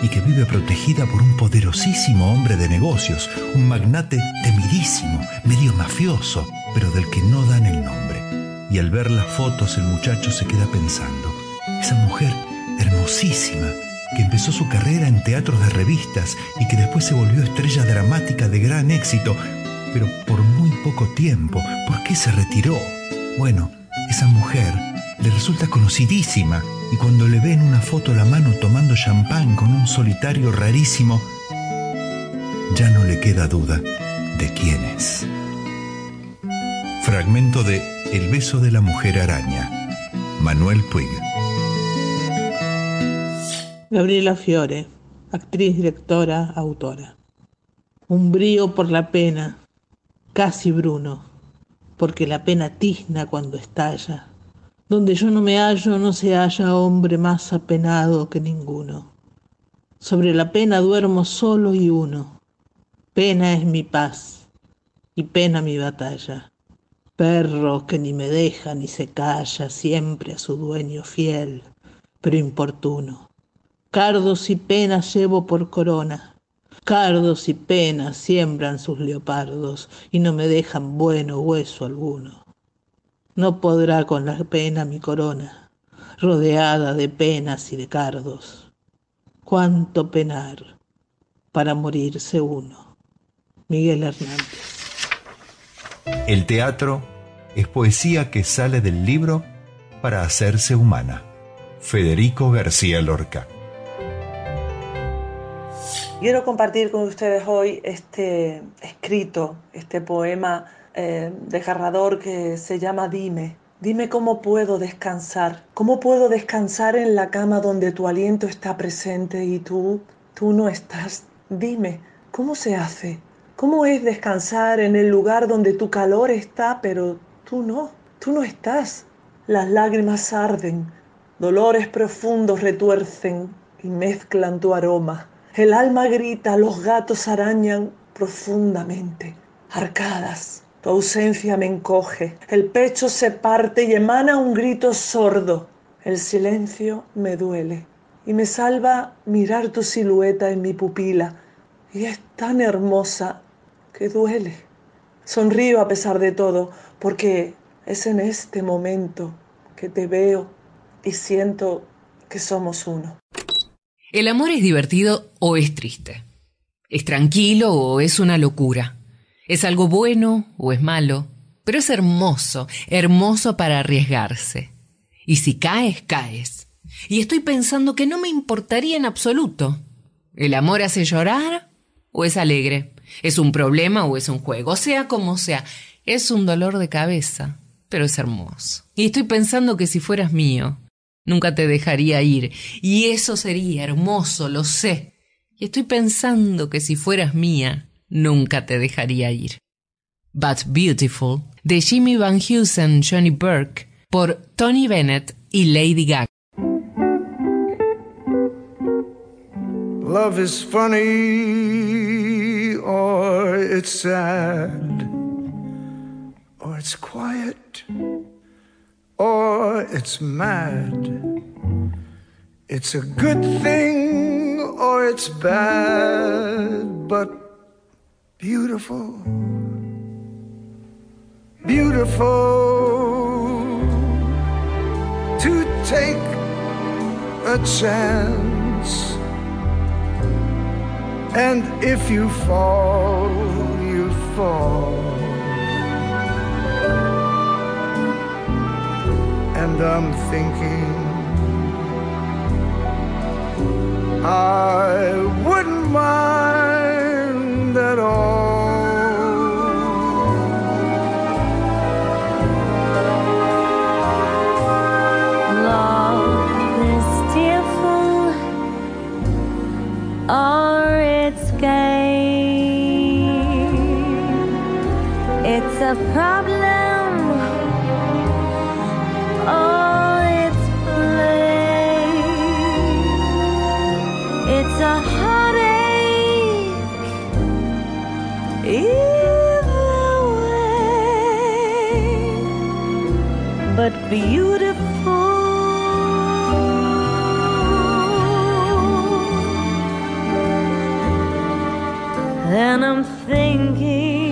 y que vive protegida por un poderosísimo hombre de negocios, un magnate temidísimo, medio mafioso, pero del que no dan el nombre. Y al ver las fotos el muchacho se queda pensando, esa mujer hermosísima, que empezó su carrera en teatros de revistas y que después se volvió estrella dramática de gran éxito, pero por muy poco tiempo, ¿por qué se retiró? Bueno, esa mujer le resulta conocidísima y cuando le ven una foto la mano tomando champán con un solitario rarísimo, ya no le queda duda de quién es. Fragmento de El beso de la mujer araña, Manuel Puig. Gabriela Fiore, actriz, directora, autora. Un brío por la pena, casi Bruno, porque la pena tizna cuando estalla. Donde yo no me hallo no se halla hombre más apenado que ninguno. Sobre la pena duermo solo y uno. Pena es mi paz y pena mi batalla. Perro que ni me deja ni se calla siempre a su dueño fiel, pero importuno. Cardos y penas llevo por corona. Cardos y penas siembran sus leopardos y no me dejan bueno hueso alguno. No podrá con la pena mi corona, rodeada de penas y de cardos. Cuánto penar para morirse uno. Miguel Hernández. El teatro es poesía que sale del libro para hacerse humana. Federico García Lorca. Quiero compartir con ustedes hoy este escrito, este poema eh, desgarrador que se llama Dime. Dime cómo puedo descansar, cómo puedo descansar en la cama donde tu aliento está presente y tú, tú no estás. Dime, ¿cómo se hace? ¿Cómo es descansar en el lugar donde tu calor está, pero tú no, tú no estás? Las lágrimas arden, dolores profundos retuercen y mezclan tu aroma. El alma grita, los gatos arañan profundamente, arcadas. Tu ausencia me encoge, el pecho se parte y emana un grito sordo. El silencio me duele y me salva mirar tu silueta en mi pupila. Y es tan hermosa que duele. Sonrío a pesar de todo, porque es en este momento que te veo y siento que somos uno. El amor es divertido o es triste. Es tranquilo o es una locura. Es algo bueno o es malo. Pero es hermoso, hermoso para arriesgarse. Y si caes, caes. Y estoy pensando que no me importaría en absoluto. ¿El amor hace llorar o es alegre? ¿Es un problema o es un juego? Sea como sea, es un dolor de cabeza, pero es hermoso. Y estoy pensando que si fueras mío, Nunca te dejaría ir. Y eso sería hermoso, lo sé. Y estoy pensando que si fueras mía, nunca te dejaría ir. But Beautiful, de Jimmy Van Heusen, Johnny Burke, por Tony Bennett y Lady Gaga. Love is funny, or it's sad, or it's quiet. Or it's mad. It's a good thing or it's bad, but beautiful, beautiful to take a chance. And if you fall, you fall. and I'm thinking I wouldn't mind at all. Love is tearful or it's gay. It's a problem. But beautiful. Then I'm thinking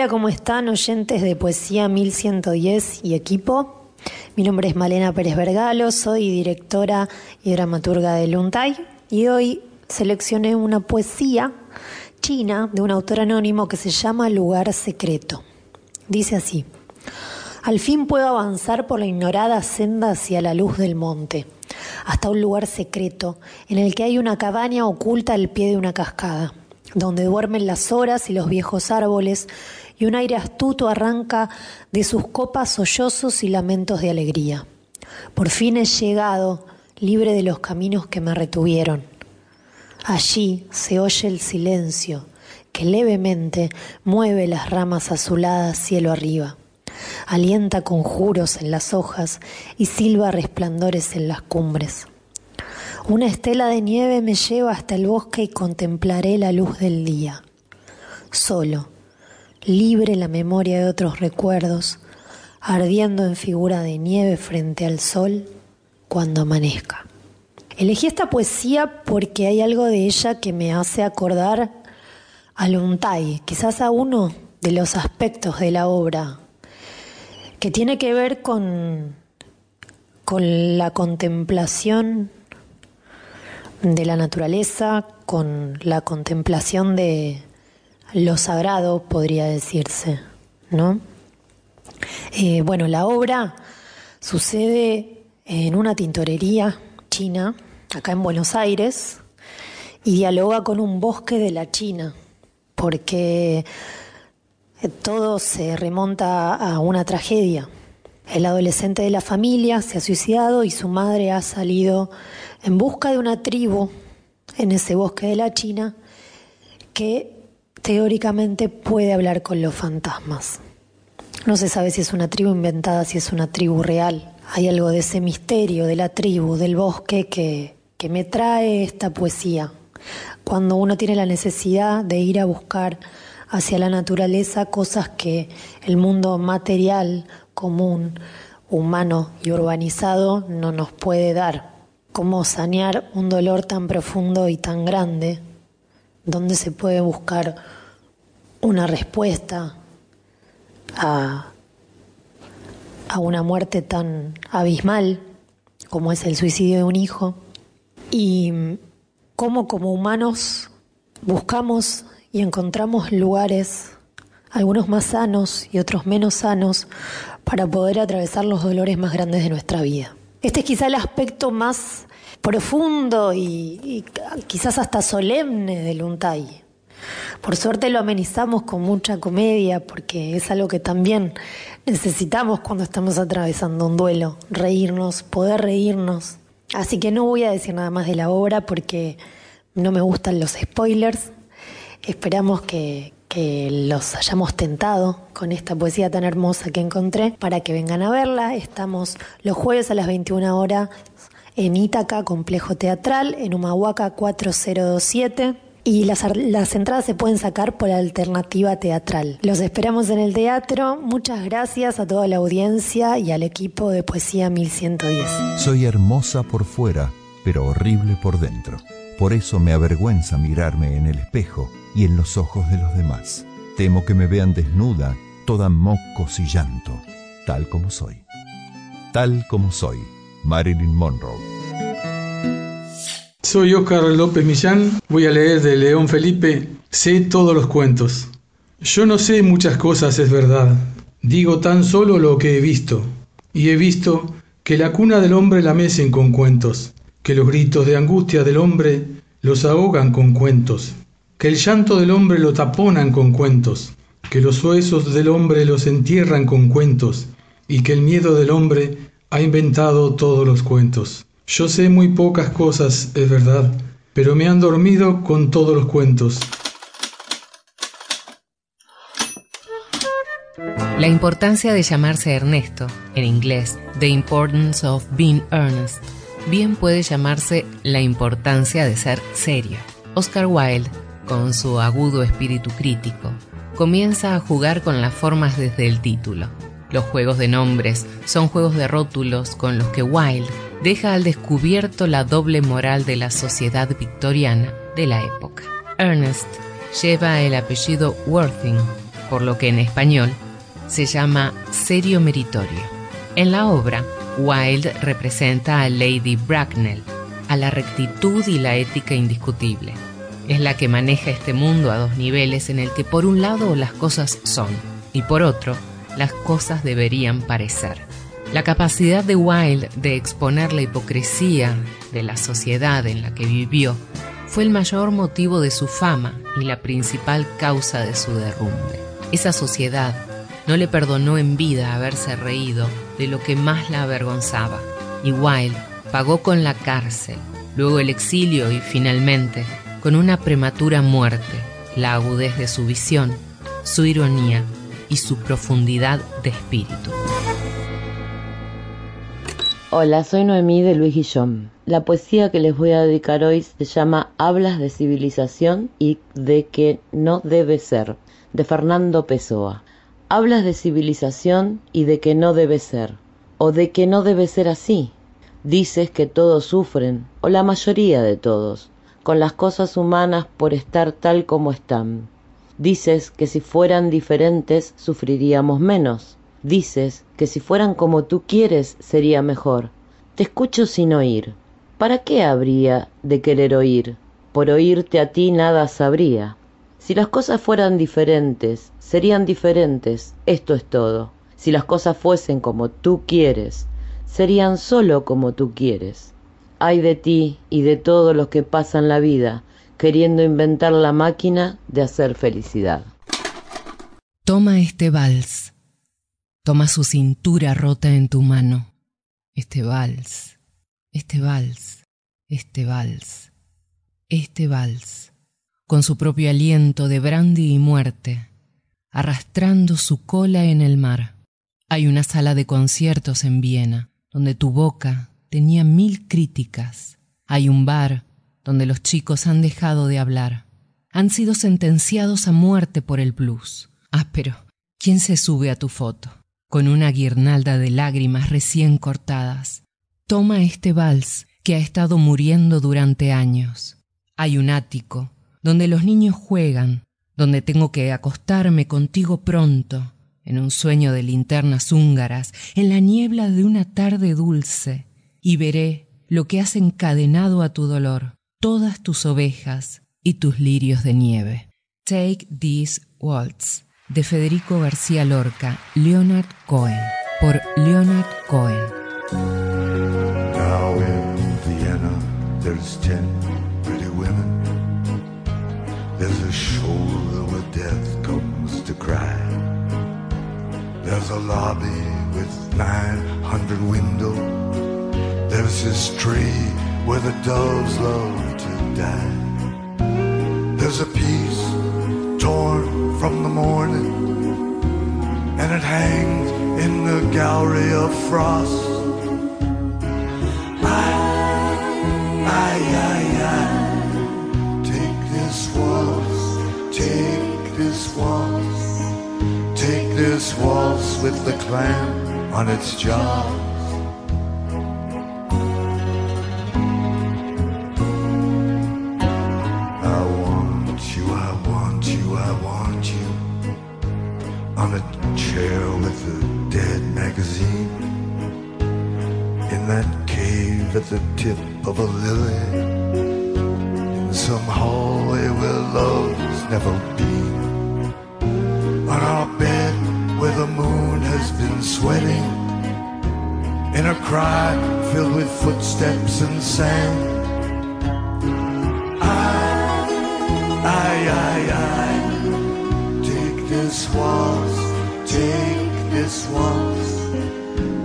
Hola, ¿cómo están oyentes de Poesía 1110 y equipo? Mi nombre es Malena Pérez Vergalo, soy directora y dramaturga de Luntay y hoy seleccioné una poesía china de un autor anónimo que se llama Lugar Secreto. Dice así, al fin puedo avanzar por la ignorada senda hacia la luz del monte, hasta un lugar secreto en el que hay una cabaña oculta al pie de una cascada, donde duermen las horas y los viejos árboles y un aire astuto arranca de sus copas sollozos y lamentos de alegría. Por fin he llegado, libre de los caminos que me retuvieron. Allí se oye el silencio que levemente mueve las ramas azuladas cielo arriba. Alienta conjuros en las hojas y silba resplandores en las cumbres. Una estela de nieve me lleva hasta el bosque y contemplaré la luz del día. Solo, libre la memoria de otros recuerdos, ardiendo en figura de nieve frente al sol cuando amanezca. Elegí esta poesía porque hay algo de ella que me hace acordar a Luntai, quizás a uno de los aspectos de la obra, que tiene que ver con, con la contemplación de la naturaleza, con la contemplación de lo sagrado, podría decirse, ¿no? Eh, bueno, la obra sucede en una tintorería china, acá en Buenos Aires, y dialoga con un bosque de la China, porque Todo se remonta a una tragedia. El adolescente de la familia se ha suicidado y su madre ha salido en busca de una tribu en ese bosque de la China que teóricamente puede hablar con los fantasmas. No se sabe si es una tribu inventada, si es una tribu real. Hay algo de ese misterio de la tribu, del bosque, que, que me trae esta poesía. Cuando uno tiene la necesidad de ir a buscar hacia la naturaleza cosas que el mundo material, común, humano y urbanizado no nos puede dar. Cómo sanear un dolor tan profundo y tan grande, donde se puede buscar una respuesta a, a una muerte tan abismal como es el suicidio de un hijo y cómo como humanos buscamos y encontramos lugares, algunos más sanos y otros menos sanos, para poder atravesar los dolores más grandes de nuestra vida. Este es quizá el aspecto más profundo y, quizás hasta solemne del Untai. Por suerte lo amenizamos con mucha comedia porque es algo que también necesitamos cuando estamos atravesando un duelo, reírnos, poder reírnos. Así que no voy a decir nada más de la obra porque no me gustan los spoilers. Esperamos que, que los hayamos tentado con esta poesía tan hermosa que encontré para que vengan a verla. Estamos los jueves a las 21 horas en Ítaca, Complejo Teatral, en Humahuaca 4027. Y las, entradas se pueden sacar por alternativa teatral. Los esperamos en el teatro. Muchas gracias a toda la audiencia y al equipo de Poesía 1110. Soy hermosa por fuera, pero horrible por dentro. Por eso me avergüenza mirarme en el espejo y en los ojos de los demás. Temo que me vean desnuda, toda mocos y llanto, tal como soy. Tal como soy, Marilyn Monroe. Soy Óscar López Millán, voy a leer de León Felipe, sé todos los cuentos. Yo no sé muchas cosas, es verdad, digo tan solo lo que he visto, y he visto que la cuna del hombre la mecen con cuentos, que los gritos de angustia del hombre los ahogan con cuentos, que el llanto del hombre lo taponan con cuentos, que los huesos del hombre los entierran con cuentos, y que el miedo del hombre ha inventado todos los cuentos. Yo sé muy pocas cosas, es verdad, pero me han dormido con todos los cuentos. La importancia de llamarse Ernesto, en inglés, The Importance of Being Earnest, bien puede llamarse la importancia de ser serio. Oscar Wilde, con su agudo espíritu crítico, comienza a jugar con las formas desde el título. Los juegos de nombres son juegos de rótulos con los que Wilde deja al descubierto la doble moral de la sociedad victoriana de la época. Ernest lleva el apellido Worthing, por lo que en español se llama serio meritorio. En la obra, Wilde representa a Lady Bracknell, a la rectitud y la ética indiscutible. Es la que maneja este mundo a dos niveles en el que por un lado las cosas son y por otro las cosas deberían parecer. La capacidad de Wilde de exponer la hipocresía de la sociedad en la que vivió fue el mayor motivo de su fama y la principal causa de su derrumbe. Esa sociedad no le perdonó en vida haberse reído de lo que más la avergonzaba, y Wilde pagó con la cárcel, luego el exilio y finalmente con una prematura muerte la agudez de su visión, su ironía y su profundidad de espíritu. Hola, soy Noemí de Luis Guillón. La poesía que les voy a dedicar hoy se llama Hablas de civilización y de que no debe ser, de Fernando Pessoa. Hablas de civilización y de que no debe ser, o de que no debe ser así. Dices que todos sufren, o la mayoría de todos, con las cosas humanas por estar tal como están. Dices que si fueran diferentes sufriríamos menos. Dices que si fueran como tú quieres sería mejor. Te escucho sin oír. ¿Para qué habría de querer oír? Por oírte a ti nada sabría. Si las cosas fueran diferentes, serían diferentes, esto es todo. Si las cosas fuesen como tú quieres, serían sólo como tú quieres. Ay de ti y de todos los que pasan la vida queriendo inventar la máquina de hacer felicidad. Toma este vals. Toma su cintura rota en tu mano. Este vals, este vals, este vals, este vals, con su propio aliento de brandy y muerte, arrastrando su cola en el mar. Hay una sala de conciertos en Viena, donde tu boca tenía mil críticas. Hay un bar donde los chicos han dejado de hablar. Han sido sentenciados a muerte por el blues. Ah, pero ¿quién se sube a tu foto? Con una guirnalda de lágrimas recién cortadas. Toma este vals que ha estado muriendo durante años. Hay un ático donde los niños juegan, donde tengo que acostarme contigo pronto, en un sueño de linternas húngaras, en la niebla de una tarde dulce, y veré lo que has encadenado a tu dolor, todas tus ovejas y tus lirios de nieve. Take This Waltz, de Federico García Lorca, Leonard Cohen, por Leonard Cohen. Now in Vienna, there's ten pretty women. There's a shoulder where death comes to cry. There's a lobby with 900 windows. There's this tree where the doves love to die. There's a piece torn from the morning, and it hangs in the gallery of frost. I, I, I, take this waltz, take this waltz, take this waltz with the clam on its jaws. On a chair with a dead magazine. In that cave at the tip of a lily. In some hallway where love's never been. On our bed where the moon has been sweating. In a cry filled with footsteps and sand this waltz take this waltz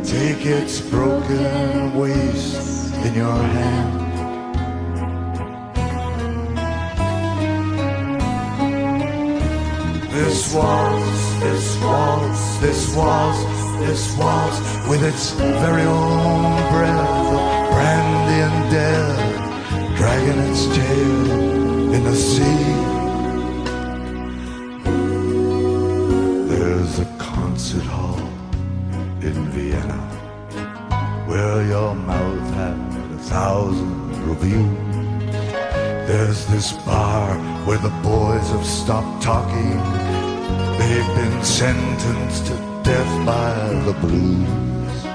Take its broken waist in your hand. This waltz, this waltz, this waltz, this waltz, with its very own breath of brandy and death, dragging its tail in the sea. There's this bar where the boys have stopped talking. They've been sentenced to death by the blues.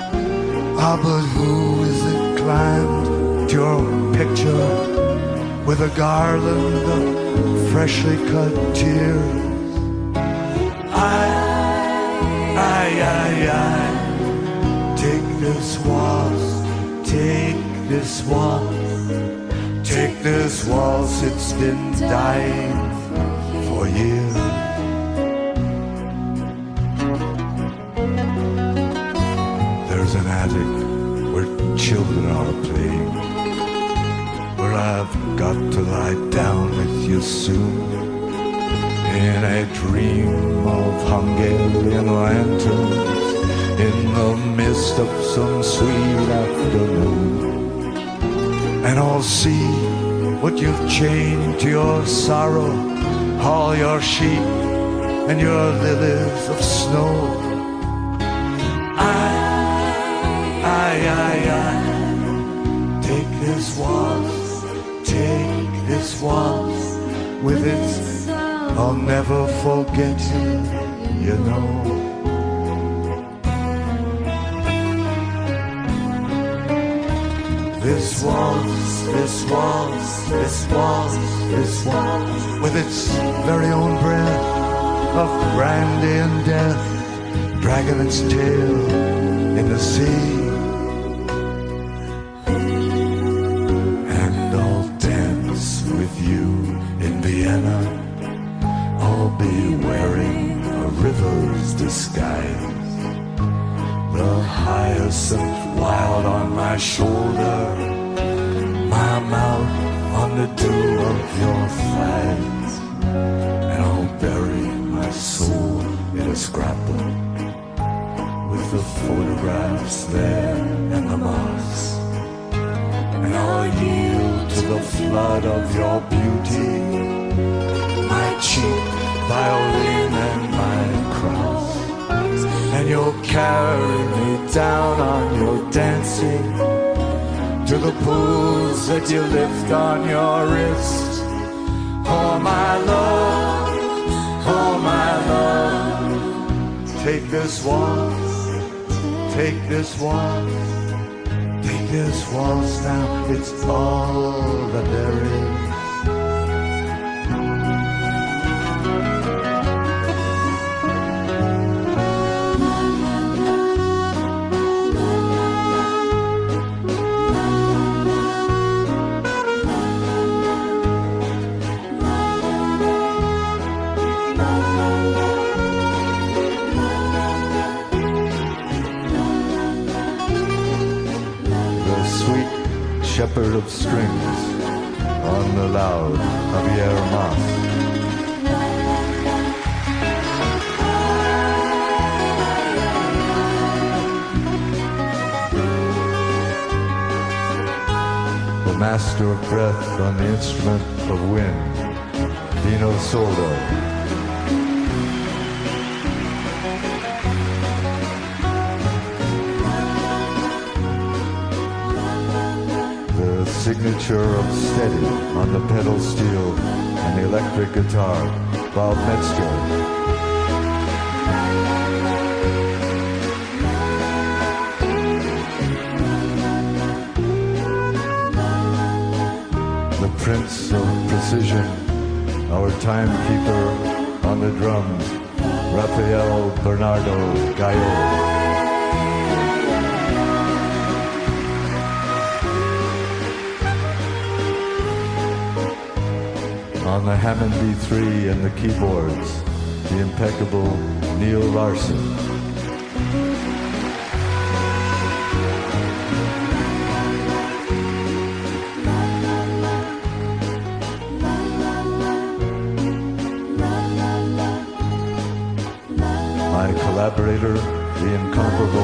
Ah, but who is it climbed to your picture with a garland of freshly cut tears? I, I, I, I, take this waltz, take this waltz, this waltz, it's been dying for years. There's an attic where children are playing, where I've got to lie down with you soon in a dream of Hungarian lanterns in the mist of some sweet afternoon. And I'll see what you've chained to your sorrow, all your sheep and your lilies of snow. I, I, I, I, take this waltz, take this waltz with its I'll never forget you, you know. Waltz, this waltz, this waltz, this waltz, with its very own breath of brandy and death, dragging its tail in the sea. And I'll dance with you in Vienna. I'll be wearing a river's disguise. The hyacinth wild on my shoulder, of your beauty, my cheap violin and my cross. And you'll carry me down on your dancing to the pools that you lift on your wrist. Oh my love, oh my love, take this waltz, take this waltz, this waltz now. It's all that there is. Shepherd of strings on the loud Javier Mas. The master of breath on the instrument of wind, Dino Soldo. Signature of steady on the pedal steel and electric guitar, Bob Metzger. The Prince of Precision, our timekeeper on the drums, Rafael Bernardo Gallo. On the Hammond B3 and the keyboards, the impeccable Neil Larson. My collaborator, the incomparable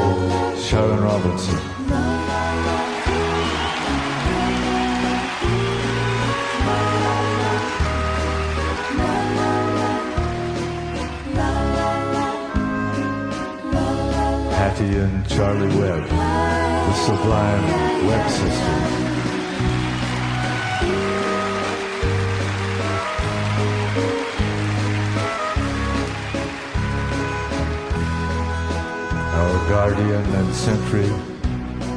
Charlie Webb, the sublime Webb sisters. Our guardian and sentry,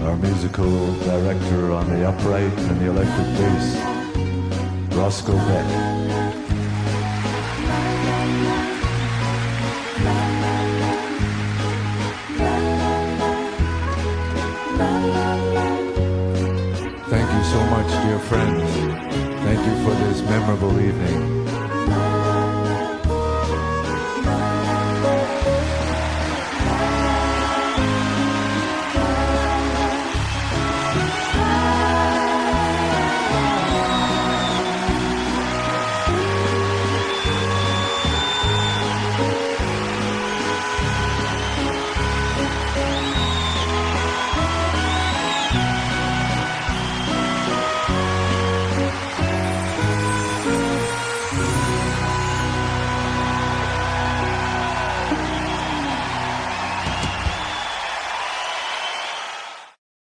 our musical director on the upright and the electric bass, Roscoe Beck. Memorable evening.